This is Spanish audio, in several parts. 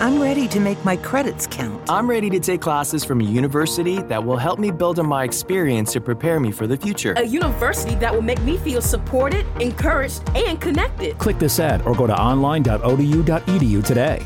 I'm ready to make my credits count. I'm ready to take classes from a university that will help me build on my experience to prepare me for the future. A university that will make me feel supported, encouraged, and connected. Click this ad or go to online.odu.edu today.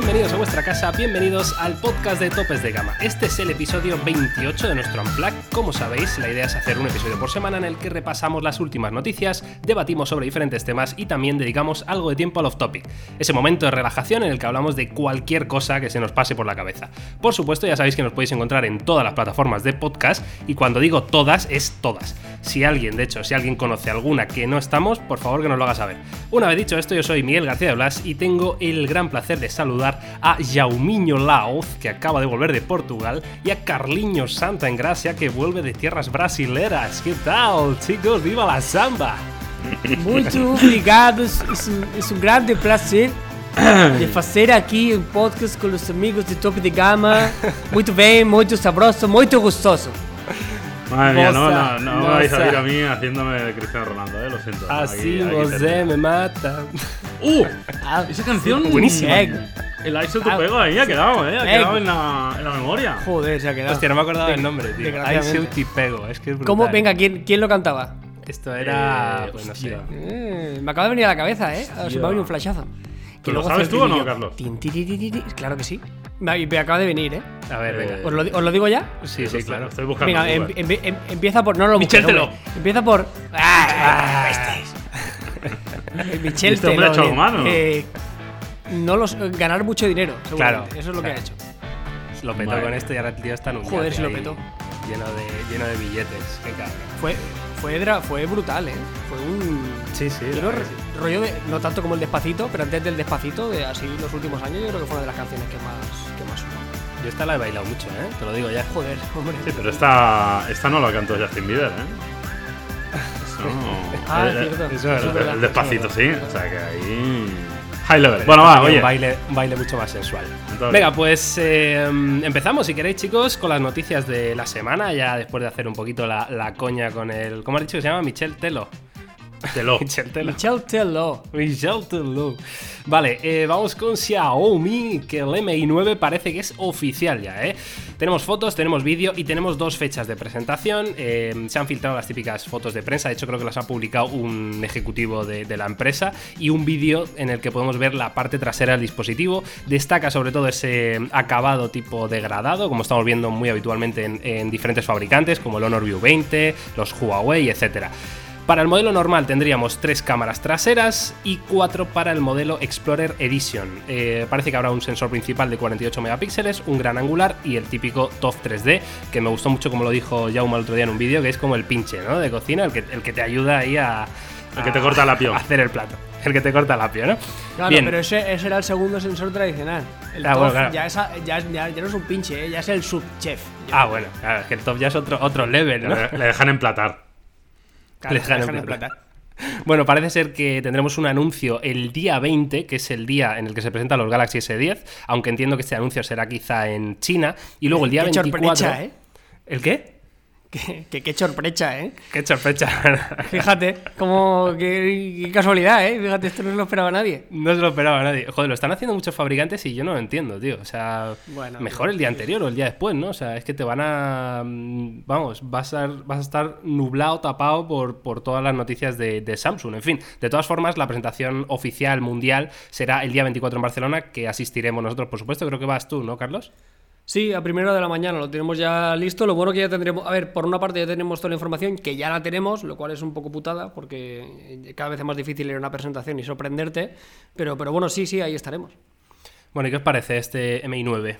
Bienvenidos a vuestra casa, bienvenidos al podcast de Topes de Gama. Este es el episodio 28 de nuestro Unplug. Como sabéis, la idea es hacer un episodio por semana en el que repasamos las últimas noticias, debatimos sobre diferentes temas y también dedicamos algo de tiempo al off-topic. Ese momento de relajación en el que hablamos de cualquier cosa que se nos pase por la cabeza. Por supuesto, ya sabéis que nos podéis encontrar en todas las plataformas de podcast y cuando digo todas, es todas. Si alguien, de hecho, si alguien conoce alguna que no estamos, por favor que nos lo haga saber. Una vez dicho esto, yo soy Miguel García de Blas y tengo el gran placer de saludar a Jaumiño Laoz, que acaba de volver de Portugal, y a Carliño Santa en Gracia, que vuelve de tierras brasileras. ¿Qué tal, chicos? ¡Viva la samba! Muito obrigado, es un grande placer de fazer aqui um podcast com os amigos de Top de Gama. Muito bem, muito sabroso, muito gostoso. Madre mía, no, no, no me vais a ver a mí haciéndome de Cristiano Ronaldo, eh, lo siento. Así Aquí- aquí José termino. me mata. ¡Uh! Ah, Esa canción. Buenísima. Bien. El Ice to Ah. pego ahí ha quedado, eh. Ha quedado en la, en la memoria. Joder, se ha quedado. Hostia, no me acordaba del nombre, tío. Desgraciadamente. Seu Pego, es que es brutal. ¿Cómo? Venga, ¿quién, ¿quién lo cantaba? Esto era. Eh, pues no sé. hostia. Eh, me acaba de venir a la cabeza, ¿eh? Se me ha venido un flashazo. ¿Pero lo sabes tú o no. Carlos? Claro que sí. Me, me acaba de venir, ¿eh? A ver, venga. Eh, ¿Os lo, os lo digo ya? Sí, sí, claro. Estoy buscando. Venga, en em- em- em- empieza por. No, lo busques. Empieza por. ¡Ah! Eh, Michel Este hombre ha hecho algo malo. eh, no los, ganar mucho dinero, seguramente. Claro, Eso es lo que ha claro. hecho. Lo petó Vale. con esto y ahora el tío está en un Joder, se lo petó. Lleno de, lleno de billetes. Qué cabrón. Fue, fue, dra- fue brutal, ¿eh? Fue un. Sí, sí. yo rollo de. No tanto como el despacito, pero antes del despacito, de así los últimos años, yo creo que fue una de las canciones que más, que más. Yo esta la he bailado mucho, ¿eh? Te lo digo ya. Joder, hombre. Sí, pero esta, esta no la cantó Justin Bieber, eh. No. Ah, el, es cierto. el- eso es el- verdad, el eso despacito, es sí. O sea que ahí. High level. Bueno, va, Un oye. baile, un baile mucho más sensual. Entonces- Venga, pues eh, empezamos, si queréis, chicos, con las noticias de la semana. Ya después de hacer un poquito la, la coña con el. ¿Cómo has dicho que se llama? Michel Telo. Telo. Michel Teló. Michel Teló. Vale, eh, vamos con Xiaomi, que el MI 9 parece que es oficial ya, ¿eh? Tenemos fotos, tenemos vídeo y tenemos dos fechas de presentación. Eh, se han filtrado las típicas fotos de prensa, de hecho creo que las ha publicado un ejecutivo de, de la empresa y un vídeo en el que podemos ver la parte trasera del dispositivo. Destaca sobre todo ese acabado tipo degradado, como estamos viendo muy habitualmente en, en diferentes fabricantes, como el Honor View 20, los Huawei, etcétera. Para el modelo normal tendríamos tres cámaras traseras y cuatro para el modelo Explorer Edition. Eh, parece que habrá un sensor principal de 48 megapíxeles, un gran angular y el típico TOF 3D, que me gustó mucho como lo dijo Jaume el otro día en un vídeo, que es como el pinche ¿no? de cocina, el que, el que te ayuda ahí a... El que te corta el apio. a hacer el plato. El que te corta el apio, ¿no? Claro, Bien. pero ese, ese era el segundo sensor tradicional. El Ah, TOF bueno, claro. ya, es a- ya, es- ya- ya no es un pinche, ¿eh? ya es el subchef. Ah, bueno, claro, es que el TOF ya es otro, otro level, ¿no? Le, le dejan emplatar. Claro, Le dejan dejan en en plata. plata. Bueno, parece ser que tendremos un anuncio el día 20, que es el día en el que se presentan los Galaxy S10, aunque entiendo que este anuncio será quizá en China. Y luego el día Qué 24. sorpresa, ¿eh? ¿El qué? Que, que qué sorpresa, ¿eh? Qué sorpresa. Fíjate, como qué, qué casualidad, ¿eh? Fíjate, esto no se lo esperaba nadie. no se lo esperaba nadie. Joder, lo están haciendo muchos fabricantes y yo no lo entiendo, tío. O sea, Bueno, mejor el día anterior o el día después, ¿no? O sea, es que te van a. mm, Vamos, vas a, vas a estar nublado, tapado por, por todas las noticias de, de Samsung. En fin, de todas formas, la presentación oficial mundial será el día 24 en Barcelona, que asistiremos nosotros, por supuesto. Creo que vas tú, ¿no, Carlos? Sí, a primera de la mañana lo tenemos ya listo. Lo bueno que ya tendremos. A ver, por una parte ya tenemos toda la información, que ya la tenemos, lo cual es un poco putada, porque cada vez es más difícil ir a una presentación y sorprenderte. Pero, pero bueno, sí, sí, ahí estaremos. Bueno, ¿y qué os parece este MI9?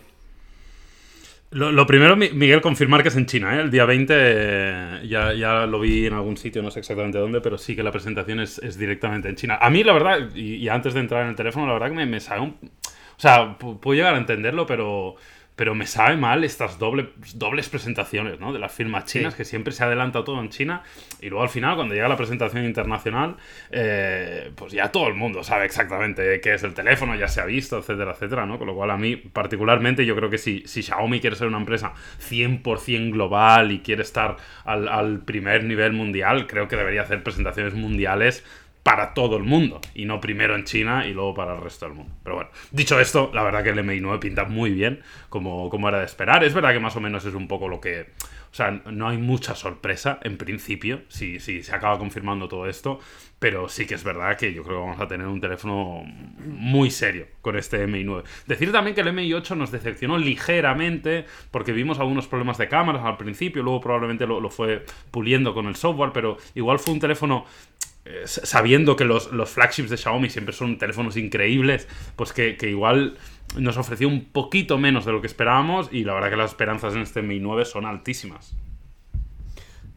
Lo, lo primero, Mi- Miguel, confirmar que es en China, ¿eh? El día 20 eh, ya, ya lo vi en algún sitio, no sé exactamente dónde, pero sí que la presentación es, es directamente en China. A mí, la verdad, y, y antes de entrar en el teléfono, la verdad que me, me sabe un... O sea, pu- puedo llegar a entenderlo, pero, pero me sabe mal estas doble, dobles presentaciones, ¿no? De las firmas chinas, Sí. que siempre se adelanta todo en China, y luego al final, cuando llega la presentación internacional, eh, pues ya todo el mundo sabe exactamente qué es el teléfono, ya se ha visto, etcétera, etcétera, ¿no? Con lo cual a mí, particularmente, yo creo que si, si Xiaomi quiere ser una empresa 100% global y quiere estar al, al primer nivel mundial, creo que debería hacer presentaciones mundiales para todo el mundo y no primero en China y luego para el resto del mundo. Pero bueno, dicho esto, la verdad que el MI9 pinta muy bien, como, como era de esperar. Es verdad que más o menos es un poco lo que... O sea, no hay mucha sorpresa en principio, si, si se acaba confirmando todo esto, pero sí que es verdad que yo creo que vamos a tener un teléfono muy serio con este MI9. Decir también que el MI8 nos decepcionó ligeramente porque vimos algunos problemas de cámaras al principio, luego probablemente lo, lo fue puliendo con el software, pero igual fue un teléfono eh, sabiendo que los, los flagships de Xiaomi siempre son teléfonos increíbles, pues que, que igual nos ofreció un poquito menos de lo que esperábamos y la verdad que las esperanzas en este Mi 9 son altísimas.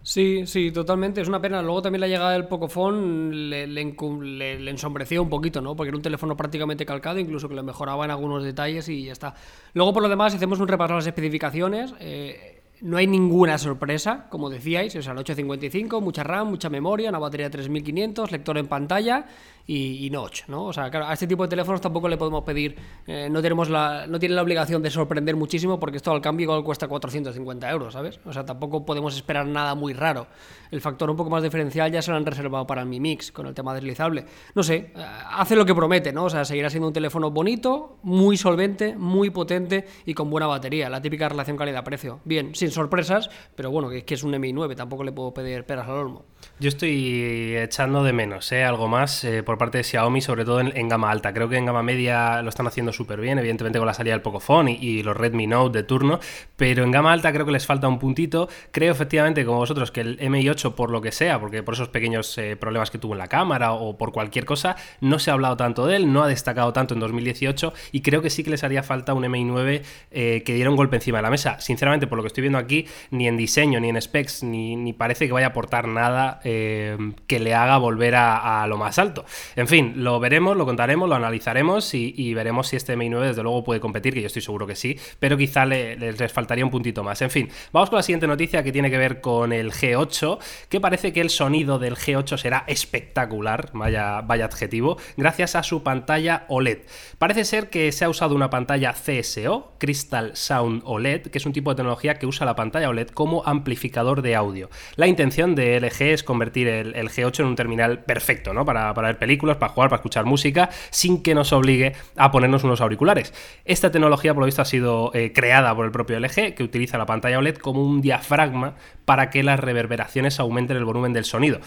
Sí, sí, totalmente. Es una pena. Luego también la llegada del Pocophone le, le, ensombreció un poquito, ¿no? Porque era un teléfono prácticamente calcado, incluso que le mejoraba en algunos detalles y ya está. Luego, por lo demás, hacemos un repaso a las especificaciones. eh, no hay ninguna sorpresa, como decíais, o sea, el 855, mucha RAM, mucha memoria, una batería de 3500, lector en pantalla y, notch, ¿no? O sea, claro, a este tipo de teléfonos tampoco le podemos pedir, eh, no tenemos la, no tiene la obligación de sorprender muchísimo porque esto al cambio igual cuesta 450 euros, ¿sabes? O sea, tampoco podemos esperar nada muy raro. El factor un poco más diferencial ya se lo han reservado para el Mi Mix con el tema deslizable. No sé, eh, hace lo que promete, ¿no? O sea, seguirá siendo un teléfono bonito, muy solvente, muy potente y con buena batería. La típica relación calidad-precio. Bien, sorpresas, pero bueno, que, que es un Mi9, tampoco le puedo pedir peras al olmo. Yo estoy echando de menos ¿eh? algo más eh, por parte de Xiaomi, sobre todo en, gama alta. Creo que en gama media lo están haciendo súper bien, evidentemente con la salida del Pocophone y, y los Redmi Note de turno, pero en gama alta creo que les falta un puntito. Creo efectivamente, como vosotros, que el MI8, por lo que sea, porque por esos pequeños eh, problemas que tuvo en la cámara o por cualquier cosa, no se ha hablado tanto de él, no ha destacado tanto en 2018 y creo que sí que les haría falta un MI9 eh, que diera un golpe encima de la mesa. Sinceramente, por lo que estoy viendo aquí, ni en diseño, ni en specs, ni, parece que vaya a aportar nada eh, que le haga volver a, lo más alto. En fin, lo veremos, lo contaremos, lo analizaremos y, veremos si este MI9 desde luego puede competir, que yo estoy seguro que sí, pero quizá le- le- les faltaría un puntito más. En fin, vamos con la siguiente noticia que tiene que ver con el G8, que parece que el sonido del G8 será espectacular, vaya, vaya adjetivo, gracias a su pantalla OLED. Parece ser que se ha usado una pantalla CSO, Crystal Sound OLED, que es un tipo de tecnología que usa la pantalla OLED como amplificador de audio. La intención de LG es convertir el, el G8 en un terminal perfecto, ¿no? Para, para ver películas, para jugar, para escuchar música, sin que nos obligue a ponernos unos auriculares. Esta tecnología, por lo visto, ha sido eh, creada por el propio LG, que utiliza la pantalla OLED como un diafragma para que las reverberaciones aumenten el volumen del sonido.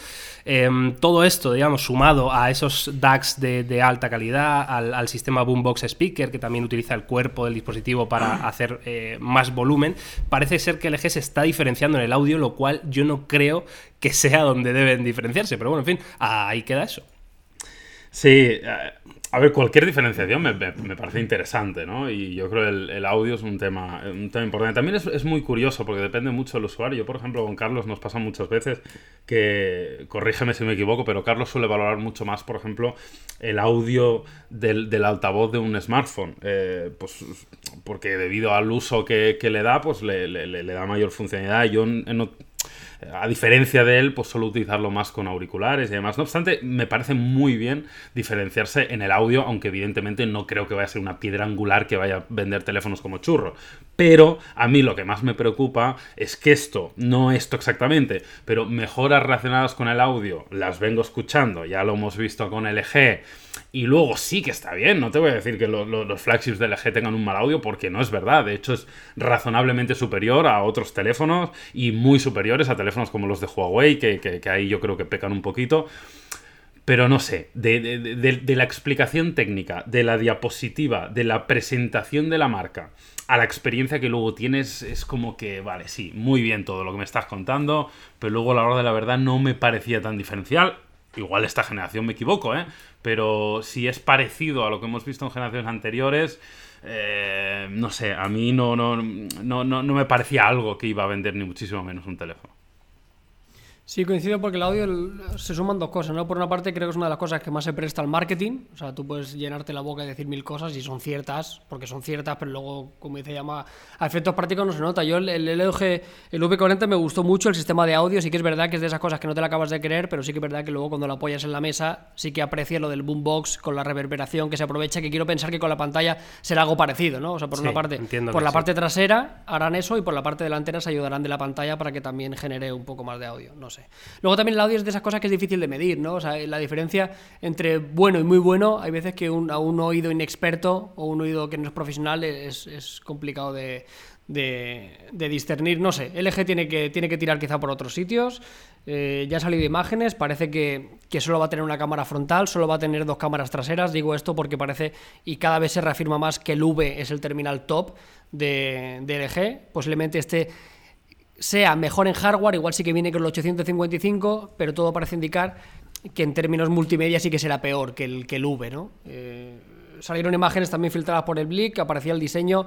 Em, todo esto, digamos, sumado a esos DACs de, de alta calidad, al, al sistema Boombox Speaker, que también utiliza el cuerpo del dispositivo para hacer eh, más volumen, parece ser que LG se está diferenciando en el audio, lo cual yo no creo que sea donde deben diferenciarse. Pero bueno, en fin, ahí queda eso. Sí, eh, a ver, cualquier diferenciación me, parece interesante, ¿no? Y yo creo que el, audio es un tema, un tema importante. También es, es muy curioso porque depende mucho del usuario. Yo, por ejemplo, con Carlos nos pasa muchas veces que, corrígeme si me equivoco, pero Carlos suele valorar mucho más, por ejemplo, el audio del, altavoz de un smartphone. Eh, pues porque debido al uso que, que le da, pues le, le- da mayor funcionalidad. Yo en- a diferencia de él, pues suelo utilizarlo más con auriculares y demás. No obstante, me parece muy bien diferenciarse en el audio, aunque evidentemente no creo que vaya a ser una piedra angular que vaya a vender teléfonos como churro. Pero a mí lo que más me preocupa es que esto, no esto exactamente, pero mejoras relacionadas con el audio, las vengo escuchando, ya lo hemos visto con LG. Y luego sí que está bien, no te voy a decir que lo- lo- los flagships de LG tengan un mal audio porque no es verdad, de hecho es razonablemente superior a otros teléfonos y muy superiores a teléfonos como los de Huawei, que, ahí yo creo que pecan un poquito. Pero no sé, de la explicación técnica, de la diapositiva, de la presentación de la marca, a la experiencia que luego tienes, es como que, vale, sí, muy bien todo lo que me estás contando, pero luego a la hora de la verdad no me parecía tan diferencial. Igual esta generación me equivoco, ¿eh? Pero si es parecido a lo que hemos visto en generaciones anteriores, eh, no sé, a mí no, no, no, no, no me parecía algo que iba a vender ni muchísimo menos un teléfono. Sí, coincido porque el audio se suman dos cosas, ¿no? Por una parte creo que es una de las cosas que más se presta al marketing, o sea, tú puedes llenarte la boca y decir mil cosas y son ciertas, porque son ciertas, pero luego, como dice llama, a efectos prácticos no se nota. Yo el, el LG, el V40 me gustó mucho el sistema de audio, sí que es verdad que es de esas cosas que no te la acabas de creer, pero sí que es verdad que luego cuando lo apoyas en la mesa, sí que aprecias lo del boombox con la reverberación que se aprovecha, que quiero pensar que con la pantalla será algo parecido, ¿no? O sea, por Sí, una parte, por la sí. parte trasera harán eso y por la parte delantera se ayudarán de la pantalla para que también genere un poco más de audio, no sé. Luego también el audio es de esas cosas que es difícil de medir, ¿no? O sea, la diferencia entre bueno y muy bueno, hay veces que un- a un oído inexperto o un oído que no es profesional es, complicado de, discernir, no sé. LG tiene que, tiene que tirar quizá por otros sitios. Eh, ya han salido imágenes, parece que, que solo va a tener una cámara frontal, solo va a tener dos cámaras traseras. Digo esto porque parece y cada vez se reafirma más que el V es el terminal top de, de LG. Posiblemente este sea mejor en hardware, igual sí que viene con el 855, pero todo parece indicar que en términos multimedia sí que será peor que el, que el V, ¿no? Eh, salieron imágenes también filtradas por el Blick, aparecía el diseño,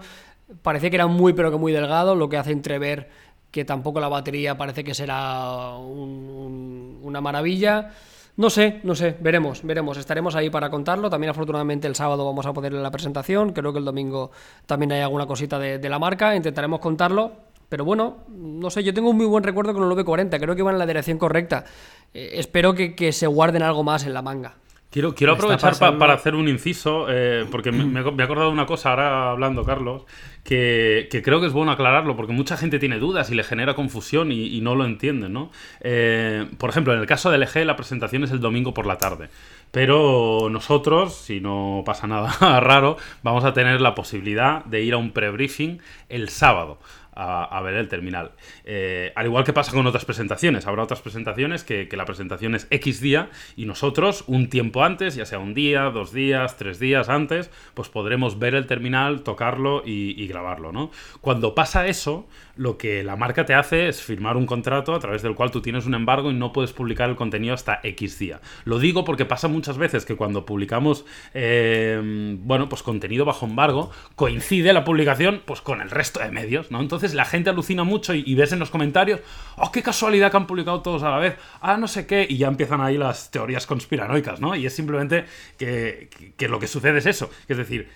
parecía que era muy pero que muy delgado, lo que hace entrever que tampoco la batería parece que será un- un- una maravilla. No sé, no sé, veremos, veremos. Estaremos ahí para contarlo. También afortunadamente el sábado vamos a poder la presentación. Creo que el domingo también hay alguna cosita de la marca. Intentaremos contarlo. Pero bueno, no sé, yo tengo un muy buen recuerdo con el V40. Creo que van en la dirección correcta. Eh, espero que, que se guarden algo más en la manga. Quiero, aprovechar pa- para hacer un inciso, eh, porque me, me he acordado de una cosa ahora hablando, Carlos, que, que creo que es bueno aclararlo, porque mucha gente tiene dudas y le genera confusión y, y no lo entienden, ¿no? Eh, por ejemplo, en el caso del LG, la presentación es el domingo por la tarde. Pero nosotros, si no pasa nada raro, vamos a tener la posibilidad de ir a un pre-briefing el sábado a, ver el terminal. Eh, al igual que pasa con otras presentaciones, habrá otras presentaciones que, que la presentación es X día y nosotros un tiempo antes, ya sea un día, dos días, tres días antes, pues podremos ver el terminal, tocarlo y, y grabarlo, ¿no? Cuando pasa eso, lo que la marca te hace es firmar un contrato a través del cual tú tienes un embargo y no puedes publicar el contenido hasta X día. Lo digo porque pasa muchas veces que cuando publicamos, eh, bueno, pues contenido bajo embargo, coincide la publicación pues con el resto de medios, ¿no? Entonces la gente alucina mucho y, ves en los comentarios, oh, qué casualidad que han publicado todos a la vez, ah, no sé qué, y ya empiezan ahí las teorías conspiranoicas, ¿no? Y es simplemente que, que- que lo que sucede es eso, es decir,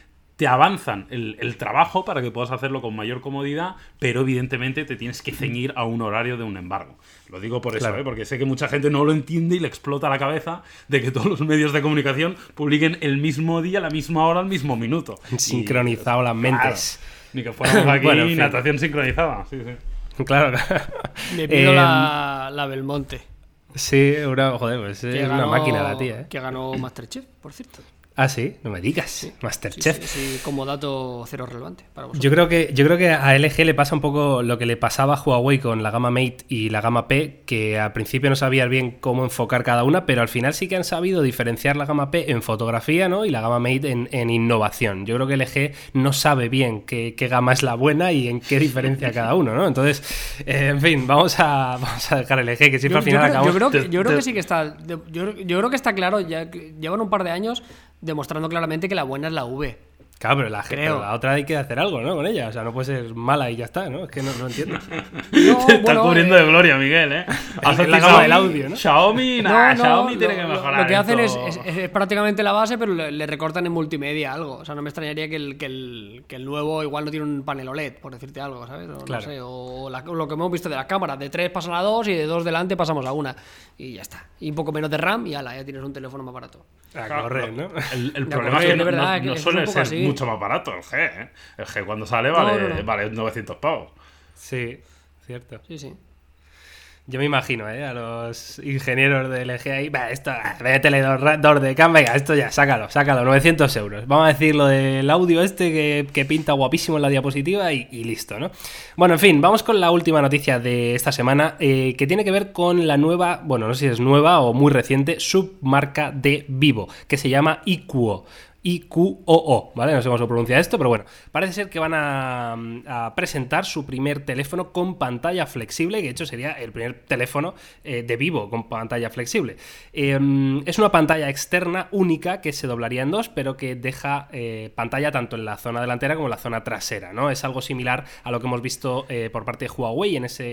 te avanzan el, el trabajo para que puedas hacerlo con mayor comodidad, pero evidentemente te tienes que ceñir a un horario de un embargo. Lo digo por eso, Claro. ¿eh? porque sé que mucha gente no lo entiende y le explota la cabeza de que todos los medios de comunicación publiquen el mismo día, la misma hora, al mismo minuto. Sincronizado las mentes. Claro, ni que fuéramos aquí Bueno, en fin. natación sincronizada. Sí, sí. Claro. Me pido Em, la, la Belmonte. Sí, una, joder, pues es que una máquina la tía, ¿eh? Que ganó Masterchef, por cierto. Ah, sí, no me digas. Sí, Masterchef. sí, sí, como dato cero relevante para vosotros. Yo creo que yo creo que a LG le pasa un poco lo que le pasaba a Huawei con la gama Mate y la gama P, que al principio no sabías bien cómo enfocar cada una, pero al final sí que han sabido diferenciar la gama P en fotografía, ¿no? Y la gama Mate en, en innovación. Yo creo que LG no sabe bien qué, qué gama es la buena y en qué diferencia cada uno, ¿no? Entonces, eh, en fin, vamos a, vamos a dejar LG, que siempre Yo, al final yo creo, acabamos- yo creo que, yo creo que sí que está. Yo, yo creo que está claro, ya llevan un par de años demostrando claramente que la buena es la V. Claro, pero la, Creo. pero la otra hay que hacer algo, ¿no? Con ella. O sea, no puede ser mala y ya está, ¿no? Es que no, no entiendo. No, Te estás bueno, cubriendo eh, de gloria, Miguel, ¿eh? Has Es la gama del audio, ¿no? Xiaomi, No, nah, no, Xiaomi tiene que mejorar. Lo que hacen es, es- es prácticamente la base, pero le, le recortan en multimedia algo. O sea, no me extrañaría que el, que, el, que el nuevo igual no tiene un panel OLED, por decirte algo, ¿sabes? O, no Claro. sé, o la- lo que hemos visto de las cámaras, de 3 pasan a 2 y de 2 delante pasamos a una. Y ya está. Y un poco menos de RAM y ala, ya tienes un teléfono más barato. A Claro, correr, ¿no? El, problema es que no, verdad, suele ser así. mucho más barato el G, ¿eh? El G cuando sale vale, no, no. vale 900 pavos. Sí, cierto. Sí, sí. Yo me imagino, ¿eh? A los ingenieros de LG ahí, va, esto, métele dos, dos de cam, venga, esto ya, sácalo, sácalo, 900 euros. Vamos a decir lo del audio este que, que pinta guapísimo en la diapositiva y, y listo, ¿no? Bueno, en fin, vamos con la última noticia de esta semana, eh, que tiene que ver con la nueva, bueno, no sé si es nueva o muy reciente, submarca de Vivo, que se llama Iquo. IQOO, ¿vale? No sé cómo se pronuncia esto, pero bueno, parece ser que van a, presentar su primer teléfono con pantalla flexible, que de hecho sería el primer teléfono eh, de vivo con pantalla flexible. Eh, es una pantalla externa única que se doblaría en dos, pero que deja eh, pantalla tanto en la zona delantera como en la zona trasera, ¿no? Es algo similar a lo que hemos visto eh, por parte de Huawei en esa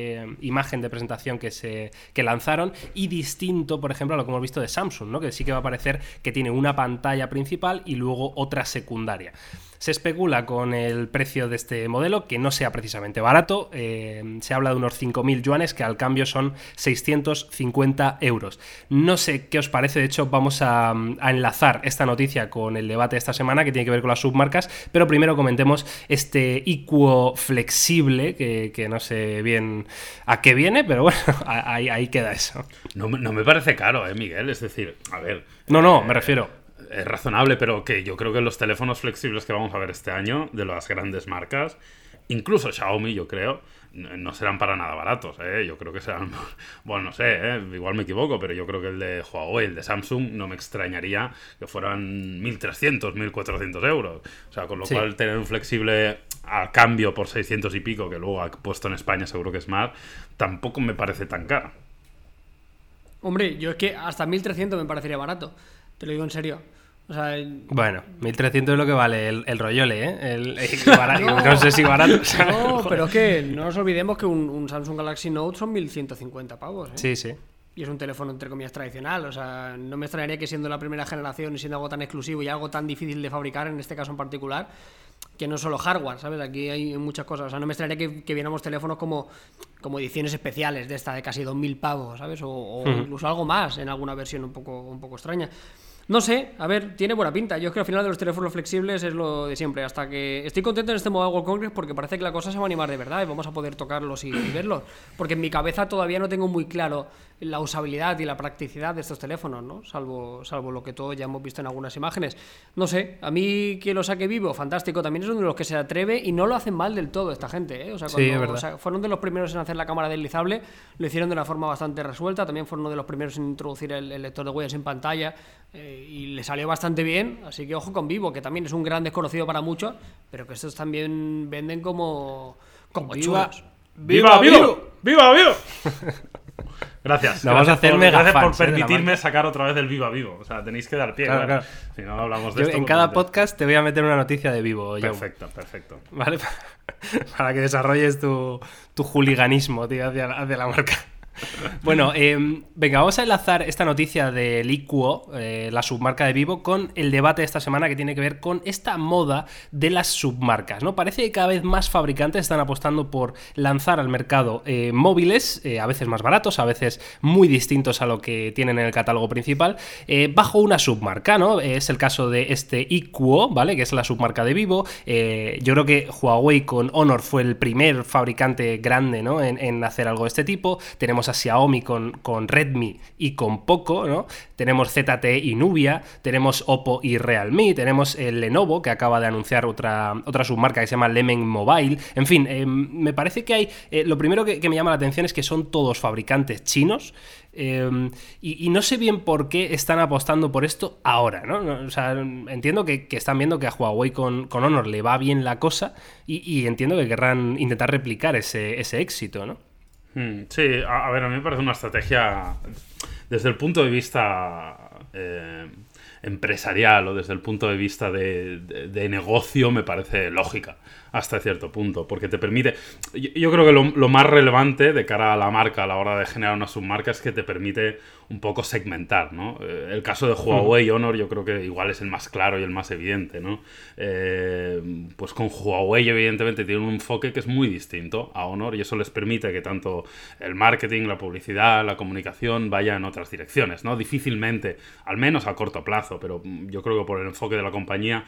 imagen de presentación que, se, que lanzaron y distinto, por ejemplo, a lo que hemos visto de Samsung, ¿no? Que sí que va a parecer que tiene una pantalla principal y luego otra secundaria. Se especula con el precio de este modelo, que no sea precisamente barato. Eh, se habla de unos 5.000 yuanes, que al cambio son 650 euros. No sé qué os parece, de hecho vamos a, a, enlazar esta noticia con el debate de esta semana, que tiene que ver con las submarcas, pero primero comentemos este Iquo flexible, que, que no sé bien a qué viene, pero bueno, ahí, ahí queda eso. No, no, me parece caro, ¿eh, Miguel? Es decir, a ver... No, no, eh, me refiero es razonable, pero que yo creo que los teléfonos flexibles que vamos a ver este año de las grandes marcas, incluso Xiaomi, yo creo, no serán para nada baratos. ¿eh? Yo creo que serán, bueno, no sé, ¿eh? igual me equivoco, pero yo creo que el de Huawei, el de Samsung, no me extrañaría que fueran 1.300, 1.400 euros. O sea, con lo sí. cual tener un flexible a cambio por 600 y pico, que luego ha puesto en España seguro que es más, tampoco me parece tan caro. Hombre, yo es que hasta 1.300 me parecería barato. Te lo digo en serio. O sea, el... Bueno, 1300 es lo que vale el, el rollole, ¿eh? El, barato, no, no, sé si barato. No, pero es que no nos olvidemos que un, un, Samsung Galaxy Note son 1150 pavos. ¿eh? Sí, sí. Y es un teléfono, entre comillas, tradicional. O sea, no me extrañaría que siendo la primera generación y siendo algo tan exclusivo y algo tan difícil de fabricar, en este caso en particular, que no solo hardware, ¿sabes? Aquí hay muchas cosas. O sea, no me extrañaría que, que viéramos teléfonos como, como ediciones especiales de esta de casi 2.000 pavos, ¿sabes? O, o incluso algo más en alguna versión un poco, un poco extraña. No sé, a ver, tiene buena pinta. Yo creo que al final de los teléfonos flexibles es lo de siempre. Hasta que estoy contento en este Mobile World Congress porque parece que la cosa se va a animar de verdad y vamos a poder tocarlos y verlos. Porque en mi cabeza todavía no tengo muy claro la usabilidad y la practicidad de estos teléfonos, ¿no? Salvo, salvo lo que todos ya hemos visto en algunas imágenes. No sé, a mí que lo saque vivo, fantástico. También es uno de los que se atreve y no lo hacen mal del todo esta gente, ¿eh? O sea, cuando, sí, es verdad. O sea, fueron de los primeros en hacer la cámara deslizable, lo hicieron de una forma bastante resuelta. También fueron uno de los primeros en introducir el, el lector de huellas en pantalla eh, y le salió bastante bien. Así que ojo con Vivo, que también es un gran desconocido para muchos, pero que estos también venden como, como ¡Viva! chulos. ¡Viva, vivo! ¡Viva, vivo! Gracias. Lo vamos a hacer por, mega gracias por eh, permitirme sacar otra vez el viva vivo. O sea, tenéis que dar pie. Claro, claro. claro. Si no hablamos de Yo esto. en cada podcast te voy a meter una noticia de vivo. Perfecto, perfecto. ¿Vale? Para que desarrolles tu, tu juliganismo, tío, hacia, hacia la marca. Bueno, eh, venga, vamos a enlazar esta noticia del IQO, eh, la submarca de Vivo, con el debate de esta semana que tiene que ver con esta moda de las submarcas. ¿no? Parece que cada vez más fabricantes están apostando por lanzar al mercado eh, móviles, a veces más baratos, a veces muy distintos a lo que tienen en el catálogo principal, bajo una submarca. ¿no? Es el caso de este IQO, ¿vale? que es la submarca de Vivo. Yo creo que Huawei con Honor fue el primer fabricante grande ¿no? en, en hacer algo de este tipo. Tenemos a Xiaomi con, con, Redmi y con Poco, ¿no? Tenemos ZTE y Nubia, tenemos Oppo y Realme, tenemos el Lenovo que acaba de anunciar otra, otra submarca que se llama Lemon Mobile. En fin, eh, me parece que hay. Eh, lo primero que, me llama la atención es que son todos fabricantes chinos. Eh, y, no sé bien por qué están apostando por esto ahora, ¿no? O sea, entiendo que, que están viendo que a Huawei con, con, Honor le va bien la cosa y, y entiendo que querrán intentar replicar ese, ese éxito, ¿no? Hmm, sí, a, ver, a mí me parece una estrategia desde el punto de vista eh, empresarial o desde el punto de vista de, de, negocio me parece lógica hasta cierto punto, porque te permite... Yo, yo creo que lo, lo, más relevante de cara a la marca a la hora de generar una submarca es que te permite un poco segmentar, ¿no? Eh, el caso de Huawei y Honor yo creo que igual es el más claro y el más evidente, ¿no? Eh, pues con Huawei evidentemente tiene un enfoque que es muy distinto a Honor y eso les permite que tanto el marketing, la publicidad, la comunicación vaya en otras direcciones, ¿no? Difícilmente, al menos a corto plazo, pero yo creo que por el enfoque de la compañía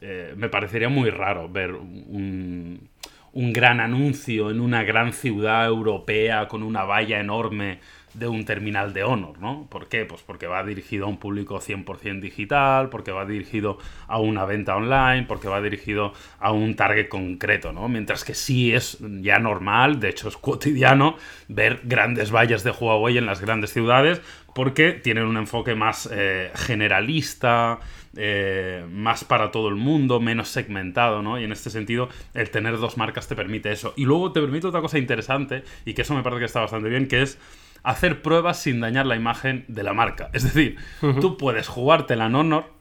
eh, me parecería muy raro ver un, un, gran anuncio en una gran ciudad europea con una valla enorme de un terminal de Honor, ¿no? ¿Por qué? Pues porque va dirigido a un público 100% digital, porque va dirigido a una venta online, porque va dirigido a un target concreto, ¿no? Mientras que sí es ya normal, de hecho es cotidiano, ver grandes vallas de Huawei en las grandes ciudades, porque tienen un enfoque más eh, generalista, eh, más para todo el mundo, menos segmentado, ¿no? Y en este sentido, el tener dos marcas te permite eso. Y luego te permite otra cosa interesante, y que eso me parece que está bastante bien, que es hacer pruebas sin dañar la imagen de la marca. Es decir, tú puedes jugártela en Honor,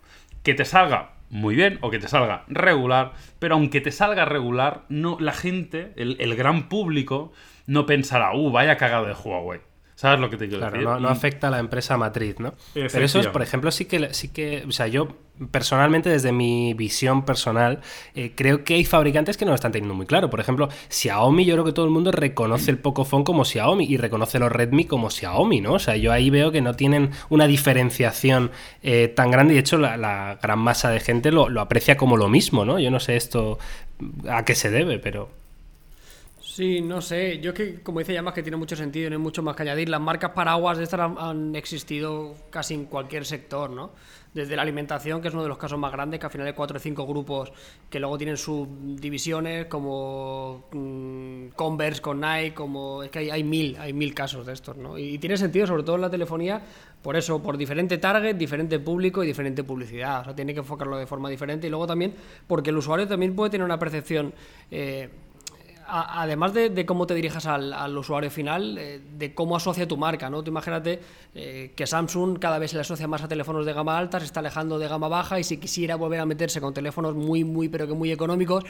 que te salga muy bien o que te salga regular, pero aunque te salga regular, no, la gente, el, el gran público, no pensará, uh, vaya cagado de Huawei. ¿Sabes lo que te quiero Claro, decir? no, no afecta a la empresa matriz, ¿no? Pero eso, es, por ejemplo, sí que, sí que, o sea, yo personalmente, desde mi visión personal, eh, creo que hay fabricantes que no lo están teniendo muy claro. Por ejemplo, Xiaomi, yo creo que todo el mundo reconoce el Pocophone como Xiaomi y reconoce los Redmi como Xiaomi, ¿no? O sea, yo ahí veo que no tienen una diferenciación eh, tan grande y de hecho la, la gran masa de gente lo, lo aprecia como lo mismo, ¿no? Yo no sé esto a qué se debe, pero... Sí, no sé. Yo es que, como dice Llamas, que tiene mucho sentido, no hay mucho más que añadir. Las marcas paraguas de estas han, existido casi en cualquier sector, ¿no? Desde la alimentación, que es uno de los casos más grandes, que al final hay cuatro o cinco grupos que luego tienen subdivisiones, como mm, Converse con Nike, como. Es que hay, hay mil, hay mil casos de estos, ¿no? Y, tiene sentido, sobre todo en la telefonía, por eso, por diferente target, diferente público y diferente publicidad. O sea, tiene que enfocarlo de forma diferente. Y luego también, porque el usuario también puede tener una percepción. eh, además de, cómo te dirijas al, al usuario final, eh, de cómo asocia tu marca, ¿no? Tú imagínate eh, que Samsung cada vez se le asocia más a teléfonos de gama alta, se está alejando de gama baja y si quisiera volver a meterse con teléfonos muy, muy, pero que muy económicos,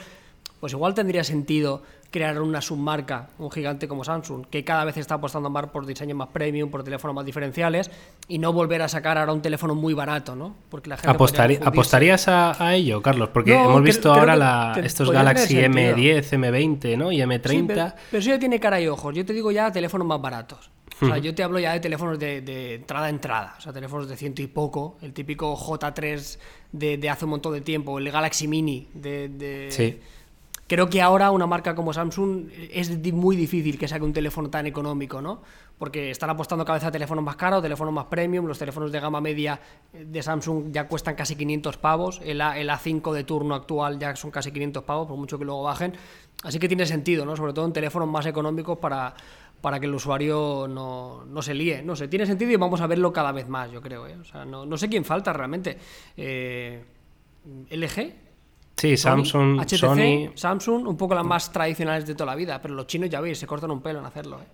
pues igual tendría sentido crear una submarca, un gigante como Samsung, que cada vez está apostando más por diseños más premium, por teléfonos más diferenciales y no volver a sacar ahora un teléfono muy barato, ¿no? Porque la gente confundirse. ¿Apostarías a, a ello, Carlos? Porque No, hemos visto creo ahora que la- estos Galaxy sentido. M10, M20, ¿no? Y M30. Sí, pero, pero eso ya tiene cara y ojos. Yo te digo ya teléfonos más baratos. O sea, yo te hablo ya de teléfonos de, de entrada a entrada. O sea, teléfonos de ciento y poco. El típico J3 de, de hace un montón de tiempo. El Galaxy Mini de... de- Sí. Creo que ahora una marca como Samsung es muy difícil que saque un teléfono tan económico, ¿no? Porque están apostando cada vez a teléfonos más caros, teléfonos más premium. Los teléfonos de gama media de Samsung ya cuestan casi 500 pavos. El, A- el A5 de turno actual ya son casi 500 pavos, por mucho que luego bajen. Así que tiene sentido, ¿no? Sobre todo en teléfonos más económicos para, para que el usuario no, no se líe. No sé, tiene sentido y vamos a verlo cada vez más, yo creo. ¿eh? O sea, no, no sé quién falta realmente. Eh, ¿LG? Sí, Samsung, HTC, Sony. Samsung, un poco las más tradicionales de toda la vida, pero los chinos ya veis, se cortan un pelo en hacerlo. ¿eh?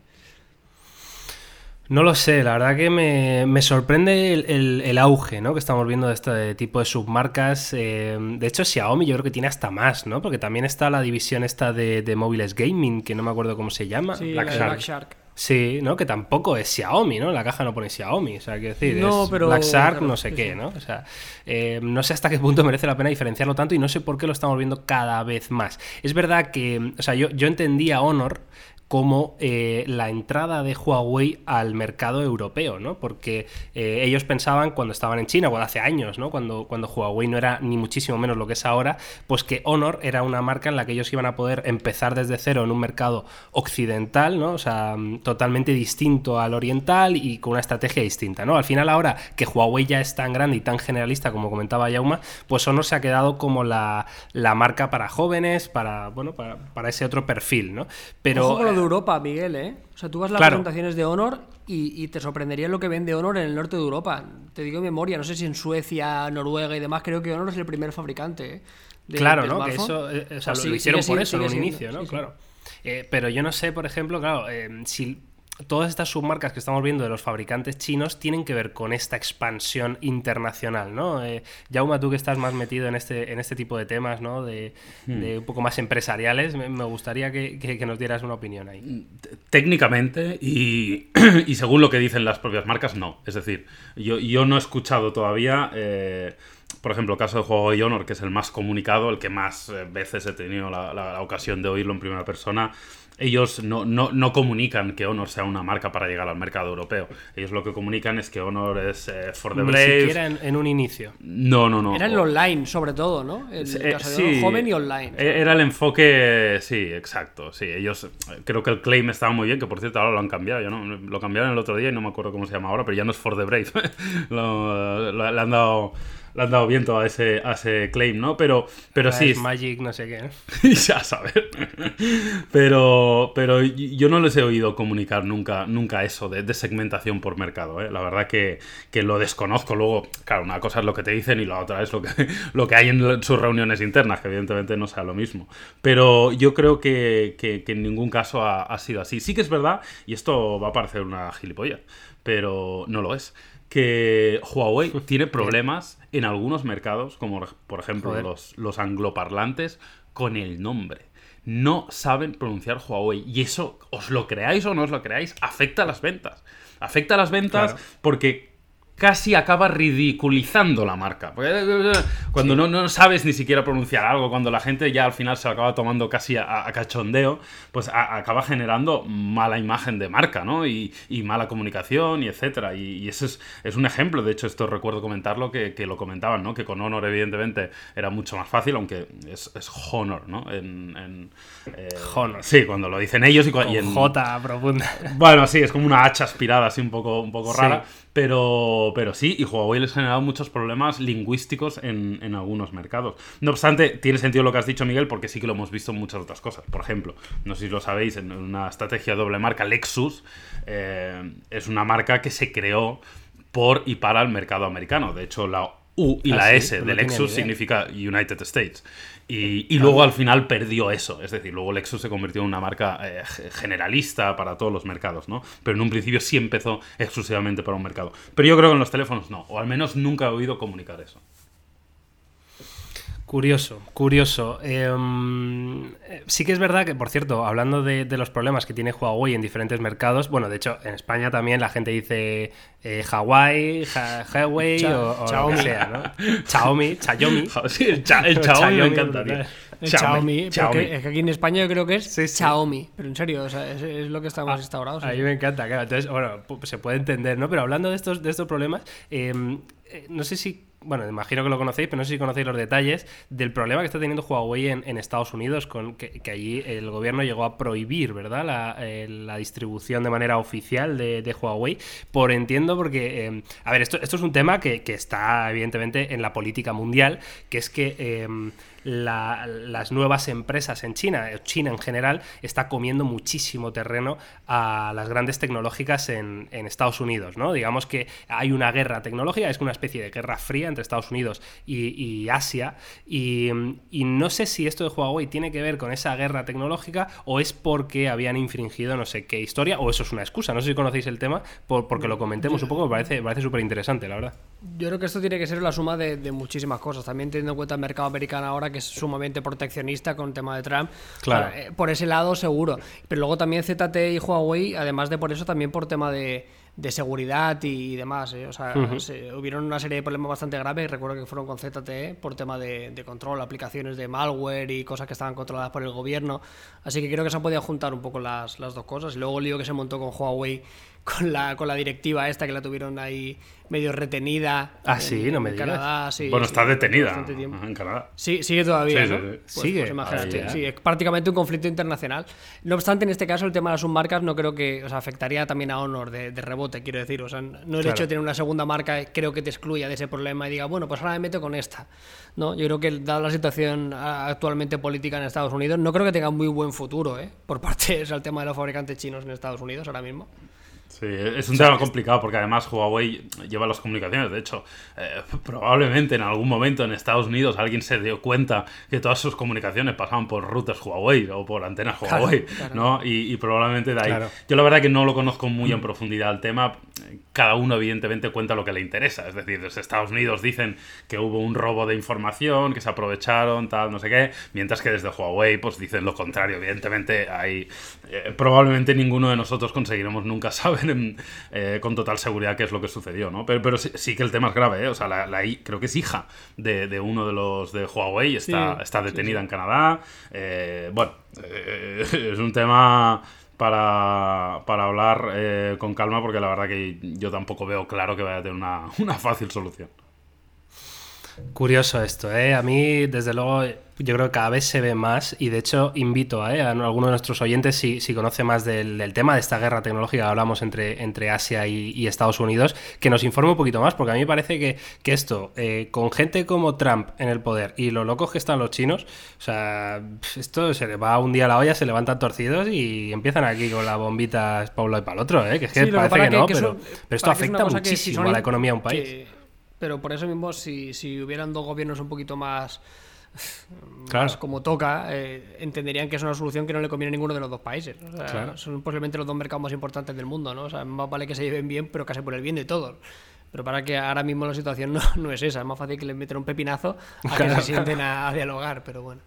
No lo sé, la verdad que me, me sorprende el, el- el auge ¿no? que estamos viendo de este tipo de submarcas. eh, de hecho, Xiaomi yo creo que tiene hasta más, ¿no? Porque también está la división esta de, de móviles gaming, que no me acuerdo cómo se llama. Sí, Black Shark. Black Shark. Sí, ¿no? Que tampoco es Xiaomi, ¿no? La caja no pone Xiaomi, o sea, quiero decir, No, es pero- Black Shark, no sé qué. ¿no? O sea, eh, no sé hasta qué punto merece la pena diferenciarlo tanto y no sé por qué lo estamos viendo cada vez más. Es verdad que, o sea, yo, yo entendía Honor como eh, la entrada de Huawei al mercado europeo, ¿no? Porque eh, ellos pensaban cuando estaban en China, cuando hace años, ¿no? Cuando, cuando Huawei no era ni muchísimo menos lo que es ahora, pues que Honor era una marca en la que ellos iban a poder empezar desde cero en un mercado occidental, ¿no? O sea, mm, totalmente distinto al oriental y con una estrategia distinta, ¿no? Al final ahora que Huawei ya es tan grande y tan generalista como comentaba Yauma, pues Honor se ha quedado como la, la marca para jóvenes, para, bueno, para, para ese otro perfil, ¿no? Pero... Europa, Miguel, ¿eh? O sea, tú vas a las Claro. presentaciones de Honor y, y te sorprendería lo que vende Honor en el norte de Europa. Te digo de memoria, no sé si en Suecia, Noruega y demás, creo que Honor es el primer fabricante. ¿eh? de- Claro, ¿no? Que eso, eh, o sea, sí, lo hicieron sigue por eso en un inicio, ¿no? sí, sí. Claro. Eh, pero yo no sé, por ejemplo, claro, eh, si todas estas submarcas que estamos viendo de los fabricantes chinos tienen que ver con esta expansión internacional, ¿no? Eh, Jauma, tú que estás más metido en este, en este tipo de temas, ¿no? De, Hmm. de un poco más empresariales, me, me gustaría que, que- que nos dieras una opinión ahí. Técnicamente y, y según lo que dicen las propias marcas, no. Es decir, yo, yo no he escuchado todavía, eh, por ejemplo, el caso de Huawei Honor, que es el más comunicado, el que más eh, veces he tenido la, la- la ocasión de oírlo en primera persona. Ellos no, no, no, comunican que Honor sea una marca para llegar al mercado europeo. Ellos lo que comunican es que Honor es eh, for the Ni brave. siquiera en, en un inicio. No, no, no. Era el online, sobre todo, ¿no? El Eh, caso de sí. Honor joven y online. Eh, Era el enfoque, sí, exacto. Sí, ellos, eh, creo que el claim estaba muy bien, que por cierto ahora lo han cambiado. Yo no, lo cambiaron el otro día y no me acuerdo cómo se llama ahora, pero ya no es For the Brave. Lo- lo- le han dado. Le han dado viento a ese, a ese claim, ¿no? Pero, pero sí. Es Magic, no sé qué. ya a saber. Pero, pero yo no les he oído comunicar nunca, nunca eso de, de segmentación por mercado. ¿eh? La verdad que, que lo desconozco. Luego, claro, una cosa es lo que te dicen y la otra es lo que, lo que hay en sus reuniones internas, que evidentemente no sea lo mismo. Pero yo creo que, que- que en ningún caso ha, ha sido así. Sí que es verdad, y esto va a parecer una gilipollas, pero no lo es. Que Huawei tiene problemas en algunos mercados, como por ejemplo los, los angloparlantes, con el nombre. No saben pronunciar Huawei. Y eso, os lo creáis o no os lo creáis, afecta a las ventas. Afecta a las ventas Claro. porque casi acaba ridiculizando la marca. Porque, eh, Cuando no, no sabes ni siquiera pronunciar algo, cuando la gente ya al final se lo acaba tomando casi a, a cachondeo, pues a- acaba generando mala imagen de marca, ¿no? Y, y mala comunicación y etcétera. Y, y ese es, es un ejemplo, de hecho esto recuerdo comentarlo, que, que lo comentaban, ¿no? Que con Honor evidentemente era mucho más fácil, aunque es, es Honor, ¿no? En, en, eh, Honor. Sí, cuando lo dicen ellos y, y Con en... J profunda. Bueno, sí, es como una hacha aspirada así un poco, un poco Sí. rara. Pero, pero sí, y Huawei les ha generado muchos problemas lingüísticos en, en algunos mercados. No obstante, tiene sentido lo que has dicho, Miguel, porque sí que lo hemos visto en muchas otras cosas. Por ejemplo, no sé si lo sabéis, en una estrategia doble marca, Lexus eh, es una marca que se creó por y para el mercado americano. De hecho, la U y Ah, la sí, S de Lexus significa United States. Y, y luego al final perdió eso. Es decir, luego Lexus se convirtió en una marca eh, ge- generalista para todos los mercados, ¿no? Pero en un principio sí empezó exclusivamente para un mercado. Pero yo creo que en los teléfonos no. O al menos nunca he oído comunicar eso. Curioso, curioso. Em, eh, sí que es verdad que, por cierto, hablando de, de los problemas que tiene Huawei en diferentes mercados, bueno, de hecho, en España también la gente dice eh, Hawaii, Ja- Huawei Cha- o, o lo Xiaomi. que sea, ¿no? Xiaomi, Xiaomi. Sí, el, cha- el Xiaomi me brutal. El Xiaomi, Xiaomi. que- es que aquí en España yo creo que es Sí, sí. Xiaomi, pero en serio, o sea, es, es lo que estamos instaurados. A mí me encanta, claro. Entonces, bueno, se puede entender, ¿no? Pero hablando de estos, de estos problemas, eh, eh, no sé si. Bueno, imagino que lo conocéis, pero no sé si conocéis los detalles del problema que está teniendo Huawei en, Estados Unidos, con que, allí el gobierno llegó a prohibir, ¿verdad?, la, eh, distribución de manera oficial de, Huawei. Por entiendo, porque. eh, a ver, esto, es un tema que, que está, evidentemente, en la política mundial, que es que. eh, la- las nuevas empresas en China, China en general, está comiendo muchísimo terreno a las grandes tecnológicas en, Estados Unidos, ¿no? Digamos que hay una guerra tecnológica, es una especie de guerra fría entre Estados Unidos y, Asia, y, no sé si esto de Huawei tiene que ver con esa guerra tecnológica o es porque habían infringido no sé qué historia, o eso es una excusa, no sé si conocéis el tema, por- porque lo comentemos un poco, me parece, me parece súper interesante, la verdad. Yo creo que esto tiene que ser la suma de, de muchísimas cosas. También teniendo en cuenta el mercado americano ahora, que es sumamente proteccionista con el tema de Trump. Claro. Sea, eh, por ese lado, seguro. Pero luego también ZTE y Huawei, además de por eso, también por tema de, de seguridad y demás. ¿eh? O sea, se- hubieron una serie de problemas bastante graves. Recuerdo que fueron con ZTE por tema de, de control, aplicaciones de malware y cosas que estaban controladas por el gobierno. Así que creo que se han podido juntar un poco las, las dos cosas. Y luego el lío que se montó con Huawei con la, con la directiva esta que la tuvieron ahí medio retenida. Ah, sí, no me en digas. Canadá, sí, bueno, sí, está detenida en Canadá. Sí, sigue todavía, Sí, ¿no? Pues- Sigue. pues imagínate, sí, es prácticamente un conflicto internacional. No obstante, en este caso, el tema de las submarcas no creo que, o sea, afectaría también a Honor de, de rebote, quiero decir. O sea, no el Claro. hecho de tener una segunda marca creo que te excluya de ese problema y diga, bueno, pues ahora me meto con esta. No, yo creo que dada la situación actualmente política en Estados Unidos, no creo que tenga muy buen futuro, ¿eh? Por parte, o sea, el tema de los fabricantes chinos en Estados Unidos ahora mismo. Sí, es un tema complicado porque además Huawei lleva las comunicaciones. De hecho, eh, probablemente en algún momento en Estados Unidos alguien se dio cuenta que todas sus comunicaciones pasaban por routers Huawei o por antenas Huawei, claro. ¿no? Y, y probablemente de ahí. Claro. Yo la verdad que no lo conozco muy en profundidad el tema. Cada uno evidentemente cuenta lo que le interesa. Es decir, desde Estados Unidos dicen que hubo un robo de información, que se aprovecharon, tal, no sé qué, mientras que desde Huawei pues dicen lo contrario. Evidentemente hay... eh, probablemente ninguno de nosotros conseguiremos nunca saber eh, con total seguridad qué es lo que sucedió, ¿no? Pero, pero sí, que el tema es grave, ¿eh? O sea, la, creo que es hija de, uno de los de Huawei, está, está detenida en Canadá. Eh, bueno, es un tema para, para hablar con calma porque la verdad que yo tampoco veo claro que vaya a tener una, una fácil solución. Curioso esto, ¿eh? A mí, desde luego, yo creo que cada vez se ve más y de hecho invito ¿eh? a alguno de nuestros oyentes, si, si conoce más del, tema de esta guerra tecnológica que hablamos entre, entre Asia y, Estados Unidos, que nos informe un poquito más, porque a mí me parece que, que esto, eh, con gente como Trump en el poder y lo locos que están los chinos, o sea, esto se le va un día a la olla, se levantan torcidos y empiezan aquí con las bombitas lado y para el otro, ¿eh? que es que parece que, no, pero, pero, esto afecta muchísimo a la economía de un país. Pero por eso mismo, si, si hubieran dos gobiernos un poquito más, claro. como toca, eh, entenderían que es una solución que no le conviene a ninguno de los dos países. Son posiblemente los dos mercados más importantes del mundo, ¿no? O sea, más vale que se lleven bien, pero casi por el bien de todos. Pero para que ahora mismo la situación no, no es esa. Es más fácil que les metan un pepinazo a que se sienten a dialogar, pero bueno.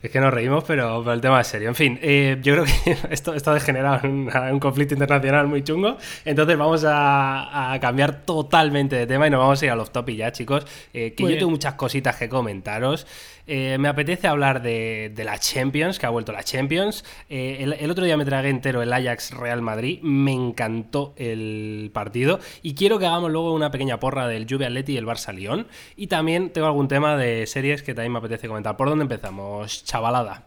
Es que nos reímos, pero, el tema es serio. En fin, eh, yo creo que esto, esto ha degenerado en un, conflicto internacional muy chungo. Entonces vamos a, cambiar totalmente de tema y nos vamos a ir a los top ya, chicos. Eh, que yo tengo muchas cositas que comentaros. Eh, me apetece hablar de, la Champions, que ha vuelto la Champions. Eh, el, otro día me tragué entero el Ajax Real Madrid. Me encantó el partido. Y quiero que hagamos luego una pequeña porra del Juve Atleti y el Barça Lyon. Y también tengo algún tema de series que también me apetece comentar. ¿Por dónde empezamos, chavalada?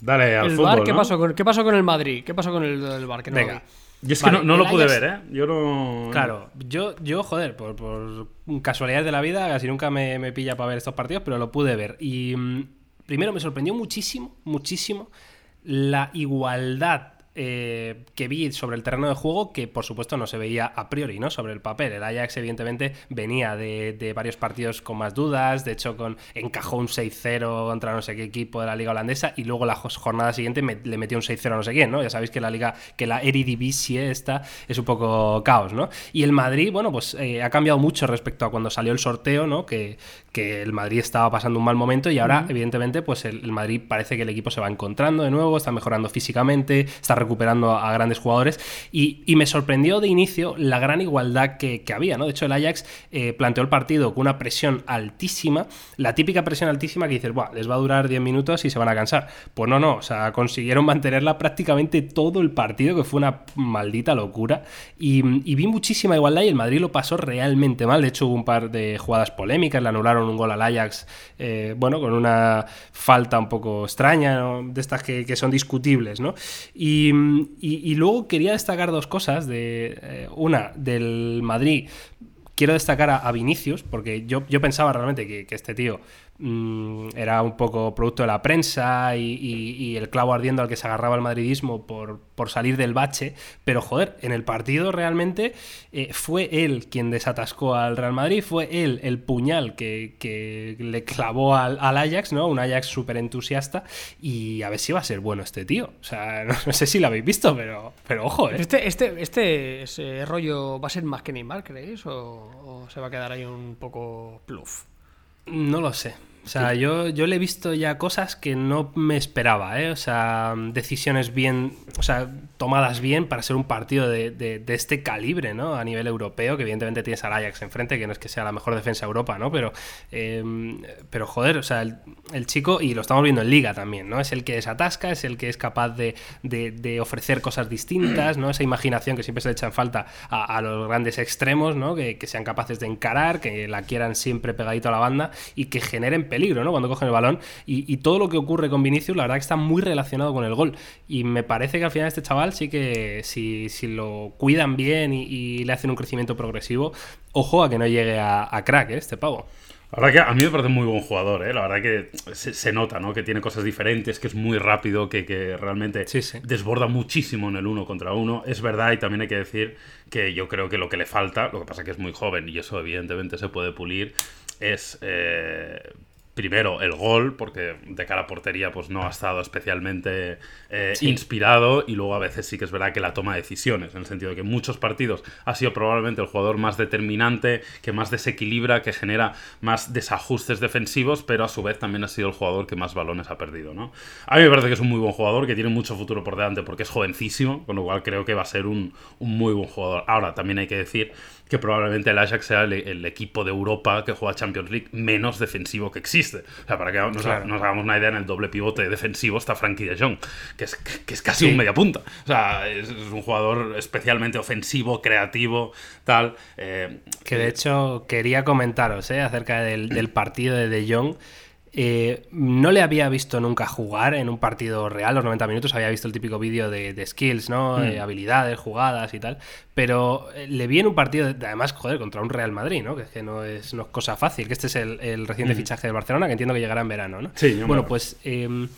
Dale, al el fútbol, ¿qué, pasó con, ¿qué pasó con el Madrid? ¿Qué pasó con el, el bar? Que no Venga. Yo es que no, lo pude ver, ¿eh? Yo no. Claro, yo, yo joder, por, por casualidad de la vida, casi nunca me, me, pilla para ver estos partidos, pero lo pude ver. Y mm, primero me sorprendió muchísimo, muchísimo la igualdad eh, que vi sobre el terreno de juego que por supuesto no se veía a priori, ¿no? Sobre el papel. El Ajax evidentemente venía de, varios partidos con más dudas, de hecho con, encajó un 6-0 contra no sé qué equipo de la liga holandesa y luego la jornada siguiente le metió un 6-0 a no sé quién, ¿no? Ya sabéis que la liga, que la Eredivisie esta es un poco caos, ¿no? Y el Madrid, bueno, pues eh, ha cambiado mucho respecto a cuando salió el sorteo, ¿no? Que, que el Madrid estaba pasando un mal momento y ahora, evidentemente, pues el, Madrid parece que el equipo se va encontrando de nuevo, está mejorando físicamente, está recuperando a, grandes jugadores y, me sorprendió de inicio la gran igualdad que, había, ¿no? De hecho, el Ajax eh, planteó el partido con una presión altísima, la típica presión altísima que dices, Buah, les va a durar 10 minutos y se van a cansar. Pues no, no, o sea, consiguieron mantenerla prácticamente todo el partido, que fue una maldita locura. Y, vi muchísima igualdad y el Madrid lo pasó realmente mal. De hecho, hubo un par de jugadas polémicas, la anularon un gol al Ajax, eh, bueno, con una falta un poco extraña, de estas que, son discutibles, ¿no? Y, luego quería destacar dos cosas, de eh, una, del Madrid, quiero destacar a, Vinicius, porque yo, yo pensaba realmente que este tío Mm, era un poco producto de la prensa y, el clavo ardiendo al que se agarraba el madridismo por, salir del bache, pero joder, en el partido realmente eh, fue él quien desatascó al Real Madrid, fue él el puñal que, le clavó al, Ajax, ¿no? Un Ajax súper entusiasta y a ver si va a ser bueno este tío. O sea, no, sé si lo habéis visto, pero, pero ojo, ¿eh? Este, este, este rollo va a ser más que Neymar, ¿creéis? ¿O, o se va a quedar ahí un poco pluf? No lo sé. O sea, yo, yo le he visto ya cosas que no me esperaba, ¿eh? O sea, decisiones bien, o sea, tomadas bien para ser un partido de, de, este calibre, ¿no? A nivel europeo, que evidentemente tienes al Ajax enfrente, que no es que sea la mejor defensa de Europa, ¿no? Pero, em, pero joder, o sea, el, chico, y lo estamos viendo en Liga también, ¿no? Es el que desatasca, es el que es capaz de, de ofrecer cosas distintas, ¿no? Esa imaginación que siempre se le echa en falta a, los grandes extremos, ¿no? Que, que sean capaces de encarar, que la quieran siempre pegadito a la banda y que generen peligro, ¿no? Cuando cogen el balón. Y, todo lo que ocurre con Vinicius, la verdad que está muy relacionado con el gol. Y me parece que al final este chaval sí que si, si lo cuidan bien y, le hacen un crecimiento progresivo, ojo a que no llegue a, crack, ¿eh? Este pavo. La verdad que a mí me parece muy buen jugador, ¿eh? La verdad que se, nota, ¿no? Que tiene cosas diferentes, que es muy rápido, que, que realmente desborda muchísimo en el uno contra uno. Es verdad, y también hay que decir que yo creo que lo que le falta, lo que pasa que es muy joven, y eso evidentemente se puede pulir, es eh, primero el gol, porque de cara a portería pues no ha estado especialmente eh, inspirado y luego a veces sí que es verdad que la toma de decisiones, en el sentido de que en muchos partidos ha sido probablemente el jugador más determinante, que más desequilibra, que genera más desajustes defensivos, pero a su vez también ha sido el jugador que más balones ha perdido, ¿no? A mí me parece que es un muy buen jugador, que tiene mucho futuro por delante porque es jovencísimo, con lo cual creo que va a ser un, un muy buen jugador. Ahora, también hay que decir que probablemente el Ajax sea el, equipo de Europa que juega Champions League menos defensivo que existe. O sea, para que nos, hagamos una idea, en el doble pivote defensivo está Frankie de Jong, que es, que es casi un media punta. O sea, es, un jugador especialmente ofensivo, creativo, tal. Eh, que de hecho quería comentaros eh, acerca del, del partido de De Jong. Eh, no le había visto nunca jugar en un partido real, los 90 minutos. Había visto el típico vídeo de, skills, ¿no? Mm. Eh, habilidades, jugadas y tal. Pero eh, le vi en un partido, además, joder, contra un Real Madrid, ¿no? Que es que no es, cosa fácil. Que este es el, reciente mm. fichaje de Barcelona, que entiendo que llegará en verano, ¿no? Sí, bueno, pues em,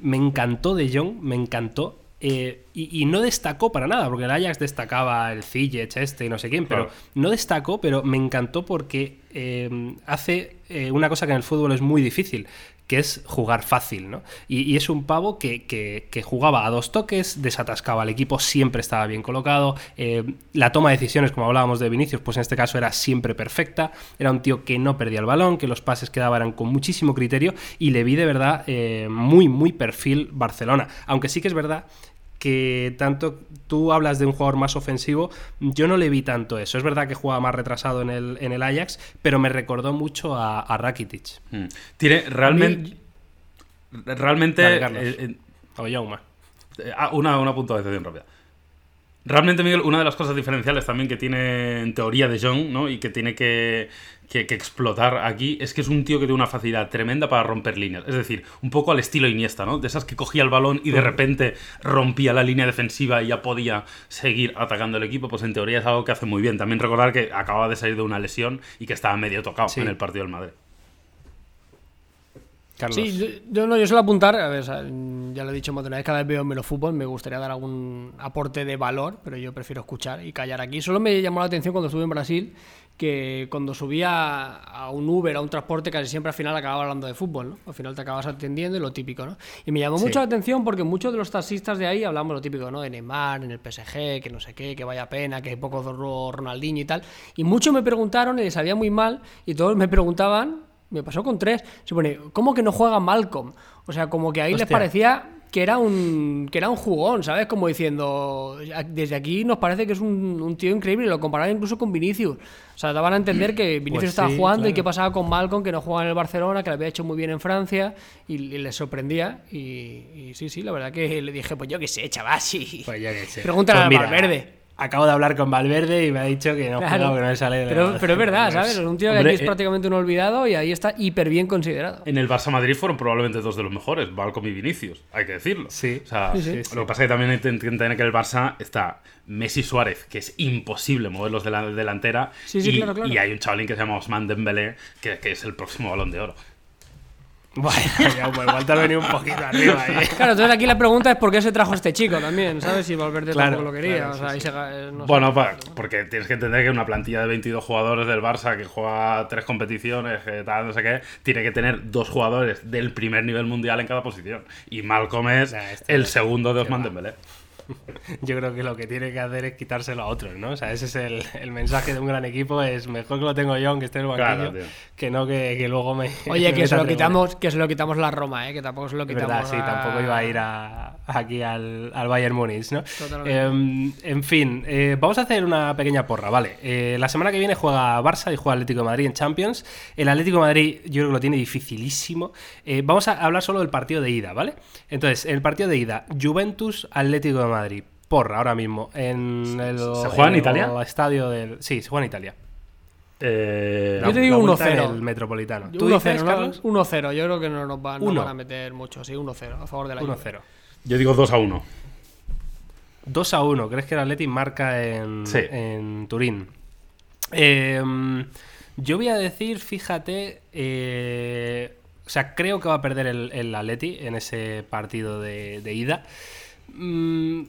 me encantó De Jong, me encantó. Y, no destacó para nada, porque el Ajax destacaba el Ziyech este y no sé quién, pero no destacó, pero me encantó porque Em, hace eh, una cosa que en el fútbol es muy difícil, que es jugar fácil, ¿no? Y, es un pavo que, jugaba a dos toques, desatascaba al equipo, siempre estaba bien colocado, eh, la toma de decisiones, como hablábamos de Vinicius, pues en este caso era siempre perfecta, era un tío que no perdía el balón, que los pases que daba eran con muchísimo criterio y le vi de verdad eh, muy, muy perfil Barcelona, aunque sí que es verdad que tanto tú hablas de un jugador más ofensivo, yo no le vi tanto eso. Es verdad que jugaba más retrasado en el, en el Ajax, pero me recordó mucho a, Rakitic. Hmm. Tiene realmente. Realmente. Eh, eh, o eh, ah, una, una puntualización rápida. Realmente, Miguel, una de las cosas diferenciales también que tiene en teoría de John, ¿no? Y que tiene que que, explotar aquí es que es un tío que tiene una facilidad tremenda para romper líneas. Es decir, un poco al estilo Iniesta, ¿no? De esas que cogía el balón y de repente rompía la línea defensiva y ya podía seguir atacando el equipo. Pues en teoría es algo que hace muy bien. También recordar que acababa de salir de una lesión y que estaba medio tocado en el partido del Madrid. Sí, yo, no, yo suelo apuntar, a ver, ya lo he dicho más de una vez, cada vez veo menos fútbol, me gustaría dar algún aporte de valor, pero yo prefiero escuchar y callar aquí. Solo me llamó la atención cuando estuve en Brasil que cuando subía a un Uber, a un transporte, casi siempre al final acababa hablando de fútbol, ¿no? Al final te acabas atendiendo y lo típico, ¿no? Y me llamó mucho la atención porque muchos de los taxistas de ahí hablamos lo típico, ¿no? De Neymar, en el PSG, que no sé qué, que vaya pena, que hay poco Ronaldinho y tal. Y muchos me preguntaron y les sabía muy mal y todos me preguntaban, me pasó con tres, se pone, ¿cómo que no juega Malcolm? O sea, como que ahí les parecía que era un que era un jugón, ¿sabes? Como diciendo, desde aquí nos parece que es un, tío increíble, lo comparaban incluso con Vinicius. O sea, daban a entender que Vinicius pues estaba jugando y qué pasaba con Malcolm, que no jugaba en el Barcelona, que lo había hecho muy bien en Francia y, les sorprendía. Y, sí, sí, la verdad que le dije, pues yo qué sé, chaval, sí. Pues yo qué sé. Pregúntale pues a Valverde acabo de hablar con Valverde y me ha dicho que no, que no le sale de pero, pero es verdad, ¿sabes? Es un tío que aquí es eh, prácticamente un olvidado y ahí está hiper bien considerado. En el Barça Madrid fueron probablemente dos de los mejores, Balcom y Vinicius, hay que decirlo. Sí. O sea, Lo que pasa es que también hay que entender que el Barça está Messi Suárez, que es imposible moverlos de la delantera. y, y, hay un chavalín que se llama Osman Dembélé, que, que es el próximo balón de oro. Bueno, ya, pues igual te ha venido un poquito arriba. ¿eh? Claro, entonces aquí la pregunta es por qué se trajo este chico también, ¿sabes? Si Valverde tampoco lo quería. bueno, porque tienes que entender que una plantilla de 22 jugadores del Barça que juega tres competiciones, tal, no sé qué, tiene que tener dos jugadores del primer nivel mundial en cada posición. Y Malcolm es este el segundo de Osman Dembélé. yo creo que lo que tiene que hacer es quitárselo a otros, ¿no? O sea, ese es el, el mensaje de un gran equipo, es mejor que lo tengo yo, aunque esté en el banquillo, que no que, que, luego me... Oye, que, se lo quitamos, que se lo quitamos la Roma, ¿eh? Que tampoco se lo quitamos verdad, sí, tampoco iba a ir a, aquí al, al, Bayern Múnich, ¿no? Eh, en fin, eh, vamos a hacer una pequeña porra, ¿vale? Eh, la semana que viene juega Barça y juega Atlético de Madrid en Champions. El Atlético de Madrid yo creo que lo tiene dificilísimo. vamos a hablar solo del partido de ida, ¿vale? Entonces, el partido de ida, Juventus-Atlético de Madrid. Madrid. Porra, ahora mismo. En el, ¿Se juega en Italia? estadio del. Sí, se juega en Italia. Eh, yo te digo 1-0. El Metropolitano. 1-0, 1-0. Yo creo que no nos van, no van a meter mucho. Sí, 1-0 a favor de la 1-0. Yo digo 2-1. 2-1. ¿Crees que el Atleti marca en, en Turín? Eh, yo voy a decir, fíjate. Eh, o sea, creo que va a perder el, el Atleti en ese partido de, de ida. Mm,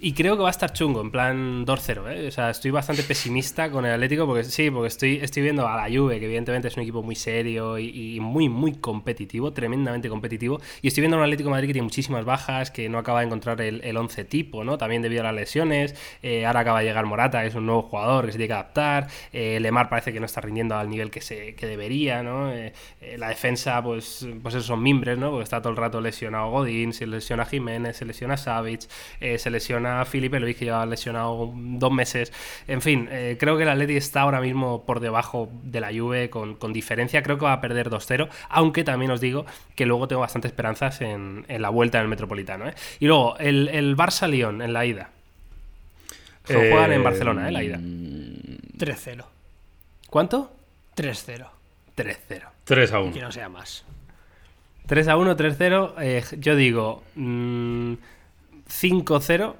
Y creo que va a estar chungo, en plan 2-0, ¿eh? O sea, estoy bastante pesimista con el Atlético porque sí, porque estoy, estoy viendo a la Juve, que evidentemente es un equipo muy serio y, muy, muy competitivo, tremendamente competitivo. Y estoy viendo a un Atlético Madrid que tiene muchísimas bajas, que no acaba de encontrar el, el 11 tipo, ¿no? También debido a las lesiones. Eh, ahora acaba de llegar Morata, que es un nuevo jugador que se tiene que adaptar. Eh, Lemar parece que no está rindiendo al nivel que, se, que debería, ¿no? Eh, la defensa, pues, pues esos son mimbres, ¿no? Porque está todo el rato lesionado Godín, se lesiona Jiménez, se lesiona Savic, se lesiona Felipe Luis, que lleva lesionado dos meses. En fin, eh, creo que el Atleti está ahora mismo por debajo de la Juve con, con diferencia. Creo que va a perder 2-0, aunque también os digo que luego tengo bastantes esperanzas en, en la vuelta en el Metropolitano. ¿eh? Y luego, el, el Barça-Lyon en la ida. Se lo juegan en Barcelona, ¿eh? La ida. 3-0. ¿Cuánto? 3-0. 3-0. 3 a 1. Que no sea más. 3 a 1, 3-0. eh, yo digo mm, 5-0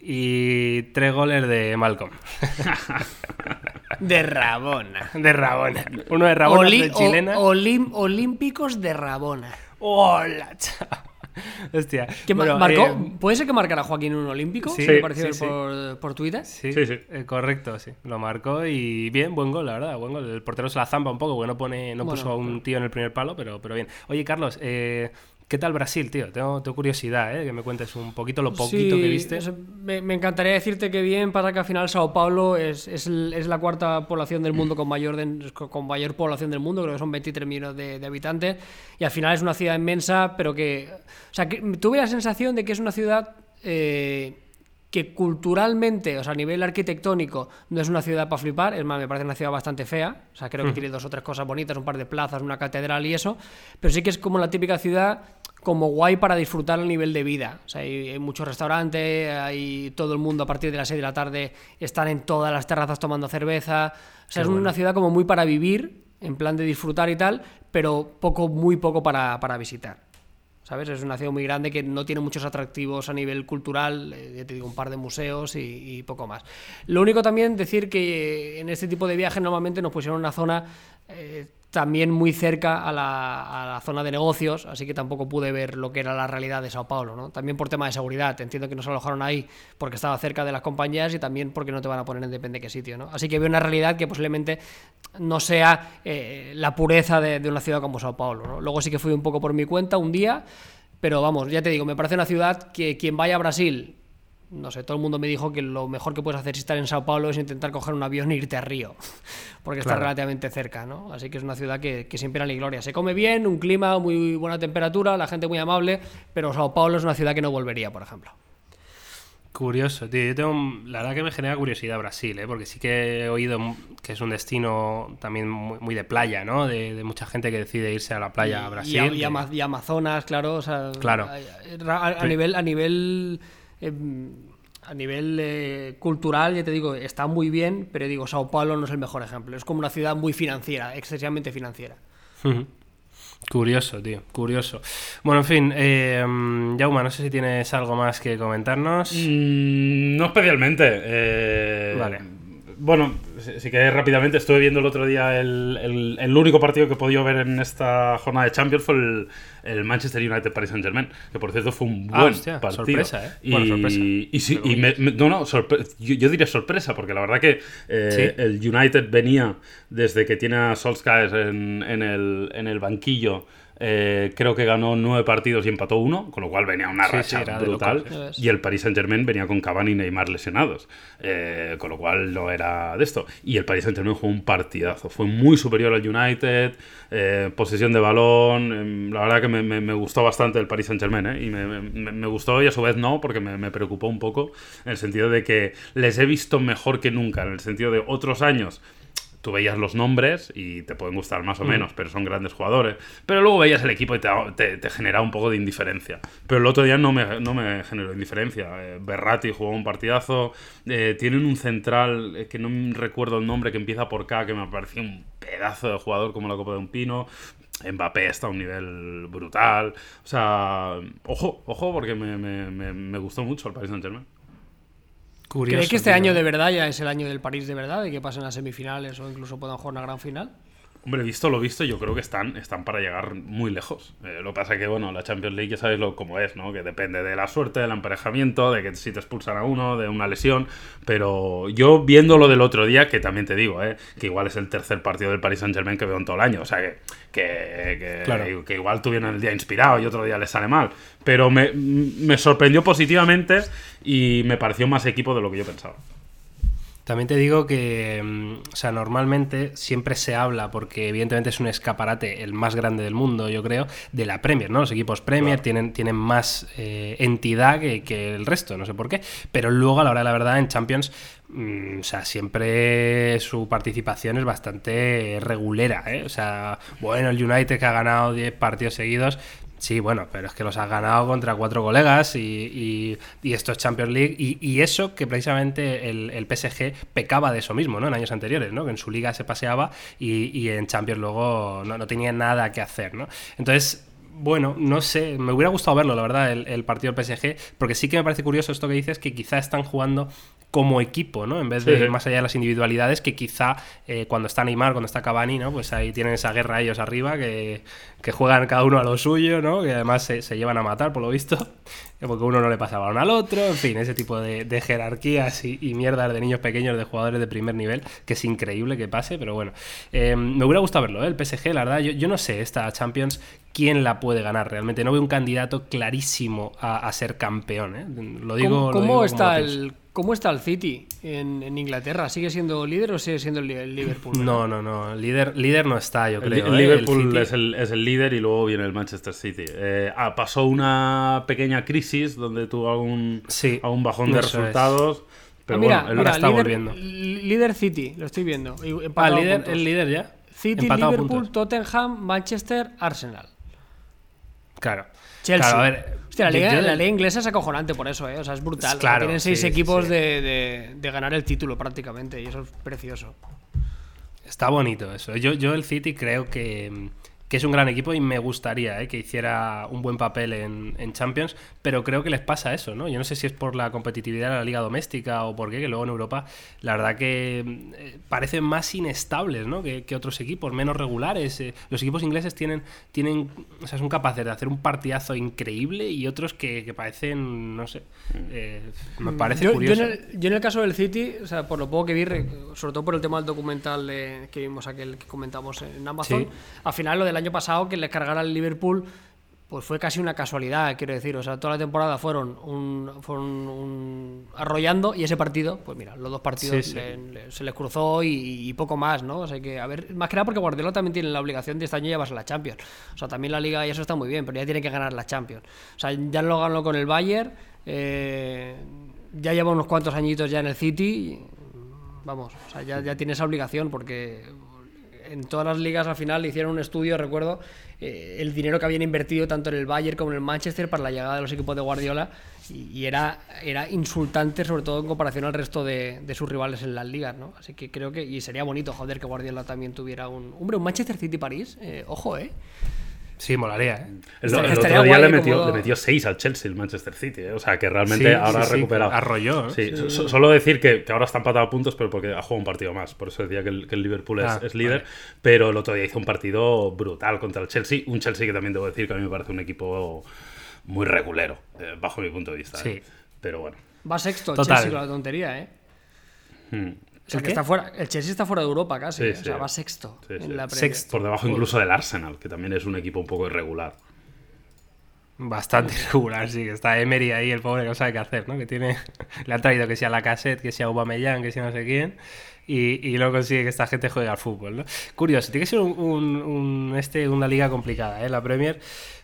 y 3 goles de Malcolm. De Rabona. De Rabona. Uno de Rabona, Oli- de chilena. o- olim- olímpicos de Rabona. ¡Hola, chaval! Hostia. Que ma- Bueno, marcó, eh, ¿Puede ser que marcara Joaquín un olímpico? Sí, me pareció sí, sí. Por, por Twitter. Sí, Sí, sí. eh, correcto, sí. Lo marcó y bien, buen gol, la verdad, buen gol. El portero se la zampa un poco, porque no pone, no Bueno, puso a un tío en el primer palo, pero, pero bien. Oye, Carlos, eh, ¿qué tal Brasil, tío? Tengo, tengo curiosidad, ¿eh? Que me cuentes un poquito lo poquito Sí, que viste. me, me encantaría decirte que bien, para que al final Sao Paulo es, es, es la cuarta población del mundo con mayor, de- con mayor población del mundo, creo que son 23 millones de, de habitantes, y al final es una ciudad inmensa, pero que... O sea, que tuve la sensación de que es una ciudad... eh, que culturalmente, o sea, a nivel arquitectónico, no es una ciudad para flipar, es más, me parece una ciudad bastante fea, o sea, creo que tiene dos o tres cosas bonitas, un par de plazas, una catedral y eso, pero sí que es como la típica ciudad como guay para disfrutar el nivel de vida. O sea, hay, hay muchos restaurantes, hay todo el mundo a partir de las 6 de la tarde están en todas las terrazas tomando cerveza. O sea, es una ciudad como muy para vivir, en plan de disfrutar y tal, pero poco, muy poco para, para visitar. ¿Sabes? Es una ciudad muy grande que no tiene muchos atractivos a nivel cultural, eh, ya te digo, un par de museos y, y poco más. Lo único también decir que eh, en este tipo de viajes normalmente nos pusieron una zona eh, también muy cerca a la, zona de negocios, así que tampoco pude ver lo que era la realidad de Sao Paulo, ¿no? También por tema de seguridad, entiendo que nos alojaron ahí porque estaba cerca de las compañías y también porque no te van a poner en depende de qué sitio, ¿no? Así que veo una realidad que posiblemente no sea eh, la pureza de, de una ciudad como Sao Paulo, ¿no? Luego sí que fui un poco por mi cuenta un día, pero vamos, ya te digo, me parece una ciudad que quien vaya a Brasil no sé, todo el mundo me dijo que lo mejor que puedes hacer si estar en Sao Paulo es intentar coger un avión e irte a Río, porque está relativamente cerca, ¿no? Así que es una ciudad que, que sin pena ni gloria. Se come bien, un clima, muy buena temperatura, la gente muy amable, pero Sao Paulo es una ciudad que no volvería, por ejemplo. Curioso, tío. Yo tengo, la verdad que me genera curiosidad Brasil, ¿eh? porque sí que he oído que es un destino también muy, muy de playa, ¿no? De, de mucha gente que decide irse a la playa a Brasil. Y, a- y que- Ama- y Amazonas, claro. O sea, Claro. A, a- a nivel, a nivel, eh, a nivel eh, cultural, ya te digo, está muy bien, pero digo, Sao Paulo no es el mejor ejemplo. Es como una ciudad muy financiera, excesivamente financiera. Curioso, tío, curioso. Bueno, en fin, eh, mm, Jauma, no sé si tienes algo más que comentarnos. Mm, no especialmente. eh, Vale. Bueno, sí que rápidamente estuve viendo el otro día el, el- el único partido que he podido ver en esta jornada de Champions fue el, el Manchester United Paris Saint Germain, que por cierto fue un Ah, buen hostia, partido. sorpresa, ¿eh? Y, Bueno, sorpresa. y sí, y me- me- no, no, sorpre- yo, yo diría sorpresa, porque la verdad que eh, Sí. el United venía desde que tiene a Solskjaer en, en el, en el banquillo. Eh, creo que ganó nueve partidos y empató uno, con lo cual venía una Sí, sí, racha de brutal. Y el Paris Saint Germain venía con Cavani y Neymar lesionados, eh, con lo cual no era de esto. Y el Paris Saint Germain jugó un partidazo, fue muy superior al United, eh, posesión de balón, em, la verdad que me, me- me gustó bastante el Paris Saint Germain, ¿eh? y me, gustó y a su vez no, porque me preocupó un poco en el sentido de que les he visto mejor que nunca, en el sentido de otros años tú veías los nombres y te pueden gustar más o menos, pero son grandes jugadores. Pero luego veías el equipo y te, te, te generaba un poco de indiferencia. Pero el otro día no me, no me generó indiferencia. Eh, Berratti jugó un partidazo. eh, tienen un central eh, que no recuerdo el nombre, que empieza por K, que me pareció un pedazo de jugador como la Copa de un Pino. Mbappé está a un nivel brutal. O sea, ojo, ojo, porque me, me- me- me gustó mucho el Paris Saint-Germain. Curioso. ¿Crees que este tío. año de verdad ya es el año del París de verdad? De que pasen a semifinales o incluso puedan jugar una gran final? Hombre, visto lo visto, yo creo que están, están para llegar muy lejos. Eh, lo que pasa que, bueno, la Champions League ya sabéis lo, cómo es, ¿no? Que depende de la suerte, del emparejamiento, de que si te expulsan a uno, de una lesión. Pero yo viendo lo del otro día, que también te digo, ¿eh? Que igual es el tercer partido del Paris Saint Germain que veo en todo el año. O sea, que, que, que, Claro. que igual tuvieron el día inspirado y otro día les sale mal. Pero me, me sorprendió positivamente y me pareció más equipo de lo que yo pensaba. También te digo que, mm, o sea, normalmente siempre se habla, porque evidentemente es un escaparate el más grande del mundo, yo creo, de la Premier, ¿no? Los equipos Premier tienen, tienen más eh, entidad que, que el resto, no sé por qué. Pero luego, a la hora de la verdad, en Champions, mm, o sea, siempre su participación es bastante regulera, ¿eh? O sea, bueno, el United que ha ganado 10 partidos seguidos. Sí, bueno, pero es que los has ganado contra cuatro colegas y, y- y esto es Champions League. Y, y eso que precisamente el, el PSG pecaba de eso mismo, ¿no? En años anteriores, ¿no? Que en su liga se paseaba y, en Champions luego no, no tenía nada que hacer, ¿no? Entonces, bueno, no sé, me hubiera gustado verlo, la verdad, el, el partido del PSG, porque sí que me parece curioso esto que dices, que quizá están jugando como equipo, ¿no? En vez de Sí, sí. más allá de las individualidades, que quizá eh, cuando está Neymar, cuando está Cavani, ¿no? Pues ahí tienen esa guerra ellos arriba, que, que juegan cada uno a lo suyo, ¿no? Que además se, se llevan a matar, por lo visto, porque uno no le pasa balón al otro, en fin, ese tipo de, de jerarquías y, y mierdas de niños pequeños, de jugadores de primer nivel, que es increíble que pase, pero bueno, Eh, me hubiera gustado verlo, ¿eh? El PSG, la verdad, yo, yo no sé, esta Champions, quién la puede ganar realmente, no veo un candidato clarísimo a, a ser campeón, ¿eh? Lo digo... ¿Cómo, lo cómo digo como está el, ¿Cómo está el City en, en Inglaterra? ¿Sigue siendo líder o sigue siendo el li- el Liverpool? No, no, no. Líder, líder no está, yo El, creo. el ¿eh? Liverpool es, el, es el líder y luego viene el Manchester City. Eh, ah, pasó una pequeña crisis donde tuvo algún, Sí, algún bajón de es. resultados. Pero Ah, mira, bueno, el- mira, está líder, volviendo. líder City, lo estoy viendo. Ah, líder, el líder ya. City, Empatado Liverpool, puntos. Tottenham, Manchester, Arsenal. Claro. Chelsea. Claro, a ver, Hostia, la liga, yo- la liga inglesa es acojonante por eso, ¿eh? O sea, es brutal. O sea, Claro, tienen seis sí, equipos sí. De, de- de ganar el título prácticamente y eso es precioso. Está bonito eso. Yo, yo el City creo que, que es un gran equipo y me gustaría eh, que hiciera un buen papel en, en Champions, pero creo que les pasa eso, ¿no? Yo no sé si es por la competitividad de la liga doméstica o por qué, que luego en Europa la verdad que eh, parecen más inestables, ¿no? Que, que otros equipos, menos regulares. eh. Los equipos ingleses tienen, tienen, o sea, son capaces de hacer un partidazo increíble y otros que, que parecen, no sé, eh, me parece yo, yo curioso. en el, yo en el caso del City, o sea, por lo poco que vi, re- sobre todo por el tema del documental de- que vimos aquel que comentamos en Amazon, Sí. al final lo del año pasado que le cargara el Liverpool, pues fue casi una casualidad, quiero decir. O sea, toda la temporada fueron un, fueron un- arrollando y ese partido, pues mira, los dos partidos Sí, sí. le- le- se les cruzó y, y poco más, ¿no? O sea que, a ver, más que nada porque Guardiola también tiene la obligación de este año llevarse la Champions. O sea, también la Liga y eso está muy bien, pero ya tiene que ganar la Champions. O sea, ya lo ganó con el Bayern, eh, ya lleva unos cuantos añitos ya en el City. Vamos, o sea, ya, ya tiene esa obligación porque en todas las ligas al final hicieron un estudio, recuerdo, eh, el dinero que habían invertido tanto en el Bayern como en el Manchester para la llegada de los equipos de Guardiola y, era, era insultante sobre todo en comparación al resto de, de sus rivales en las ligas, ¿no? Así que creo que, y sería bonito, joder, que Guardiola también tuviera un... Hombre, un Manchester City-París, eh, ojo, ¿eh? Sí, molaría, ¿eh? El, otro día le metió, como- le metió 6 al Chelsea, el Manchester City. ¿eh? O sea, que realmente Sí, ahora sí, ha sí, recuperado. arrolló, ¿eh? Sí, so- so- solo decir que, que ahora está empatado a puntos, pero porque ha jugado un partido más. Por eso decía que el, que el Liverpool es, Ah, es líder. Pero el otro día hizo un partido brutal contra el Chelsea. Un Chelsea que también debo decir que a mí me parece un equipo muy regulero, eh, bajo mi punto de vista. Sí. ¿eh? Pero bueno. Va sexto Total. Chelsea con la tontería, ¿eh? Hmm. O sea, ¿El que está fuera, el Chelsea está fuera de Europa casi, Sí, ¿eh? o sea, va sexto Sí, en la. Sexto. Por debajo incluso del Arsenal, que también es un equipo un poco irregular. Bastante irregular, sí, que está Emery ahí, el pobre que no sabe qué hacer, ¿no? Que tiene. Le han traído que sea la cassette, que sea Aubameyang, que sea no sé quién. Y, y no consigue que esta gente juegue al fútbol, ¿no? Curioso, tiene que ser un, un- un- este, una liga complicada, ¿eh? La Premier.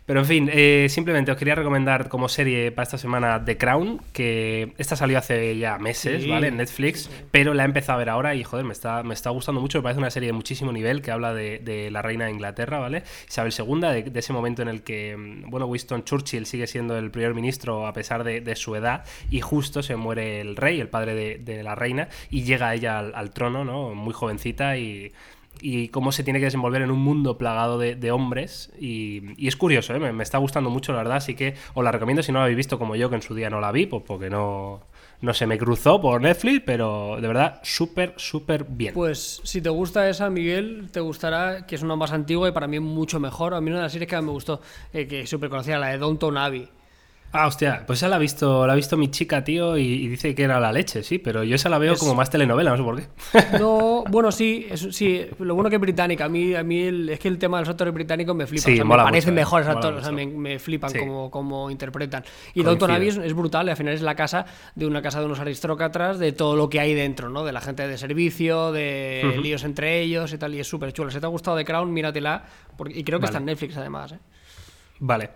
Pero en fin, eh, simplemente os quería recomendar como serie para esta semana The Crown, que esta salió hace ya meses, Sí. ¿vale? En Netflix, pero la he empezado a ver ahora y joder, me está, me está gustando mucho, me parece una serie de muchísimo nivel que habla de, de la reina de Inglaterra, ¿vale? Isabel II, de, de ese momento en el que, mm, bueno, Winston Churchill sigue siendo el primer ministro a pesar de, de su edad y justo se muere el rey, el padre de, de la reina, y llega ella al, al trono, ¿no? Muy jovencita y y cómo se tiene que desenvolver en un mundo plagado de, hombres. Y, es curioso, ¿eh? me, está gustando mucho, la verdad. Así que os la recomiendo si no la habéis visto como yo, que en su día no la vi, pues porque no, no se me cruzó por Netflix, pero de verdad súper, súper bien. Pues si te gusta esa, Miguel, te gustará, que es una más antigua y para mí mucho mejor. A mí una de las series que me gustó, eh, que súper conocida, la de Downton Abbey. Ah, hostia, pues esa la ha visto, la ha visto mi chica, tío, y, y dice que era la leche, sí, pero yo esa la veo Es- como más telenovela, no sé por qué. No, bueno, sí, es- sí, lo bueno que es británica. A mí, a mí el- es que el tema de los actores británicos me flipa. Sí, o sea, me parecen mucho, eh, mejores actores, o sea, me, me flipan Sí. como, como interpretan. Y Downton Abbey es, es brutal, y al final es la casa de una casa de unos aristócratas, de todo lo que hay dentro, ¿no? De la gente de servicio, de Ujú. líos entre ellos y tal, y es súper chulo. Si te ha gustado The Crown, míratela, porque, y creo que está en. Netflix además, ¿eh? Vale.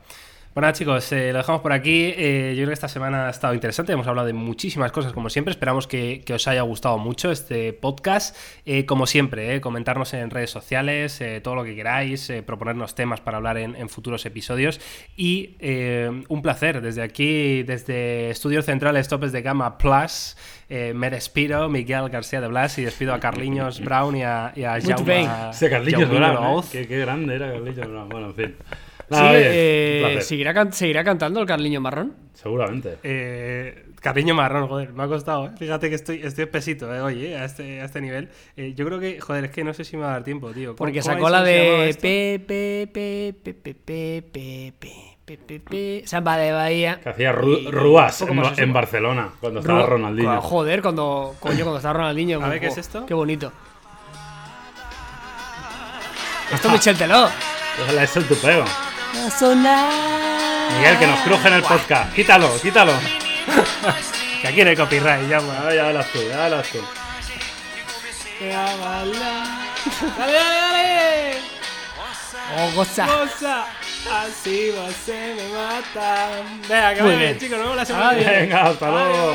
Bueno, chicos, eh, lo dejamos por aquí. Eh, yo creo que esta semana ha estado interesante. Hemos hablado de muchísimas cosas, como siempre. Esperamos que, que os haya gustado mucho este podcast. Eh, como siempre, eh, comentarnos en redes sociales, eh, todo lo que queráis, eh, proponernos temas para hablar en, en futuros episodios. Y eh, un placer, desde aquí, desde Estudios Centrales Topes de Gama Plus, eh, me despido, Miguel García de Blas, y despido a Carliños Brown y a, y a Jaume, Brown, ¿eh? Qué, qué grande era Carlitos Brown. Bueno, en fin. Nada, sí, oye, eh, ¿seguirá, can ¿seguirá, cantando el Carliño Marrón? Seguramente. Eh, Carliño Marrón, joder, me ha costado, ¿eh? Fíjate que estoy, estoy espesito, ¿eh? Oye, a este, a este nivel. yo creo que, joder, es que no sé si me va a dar tiempo, tío. Porque sacó la de... Pepe, Pepe, Pepe, Pepe, Pepe. Samba de Bahía. Que hacía ru Rúas en, en, Barcelona, cuando estaba Ronaldinho. Joder, cuando, coño, cuando estaba Ronaldinho. A ver, ¿qué es esto? Qué bonito. Esto es Michel Teló. Es el tupeo. Miguel, que nos cruje en el podcast. Quítalo, quítalo. Que aquí no hay copyright, ya. Ah, ya hablas tú, ya hablas tú. Dale, dale, dale. Oh, goza. Así va se me mata. Venga, que Muy vaya bien. chicos, nos vemos la semana Adiós. viene. Venga, hasta luego.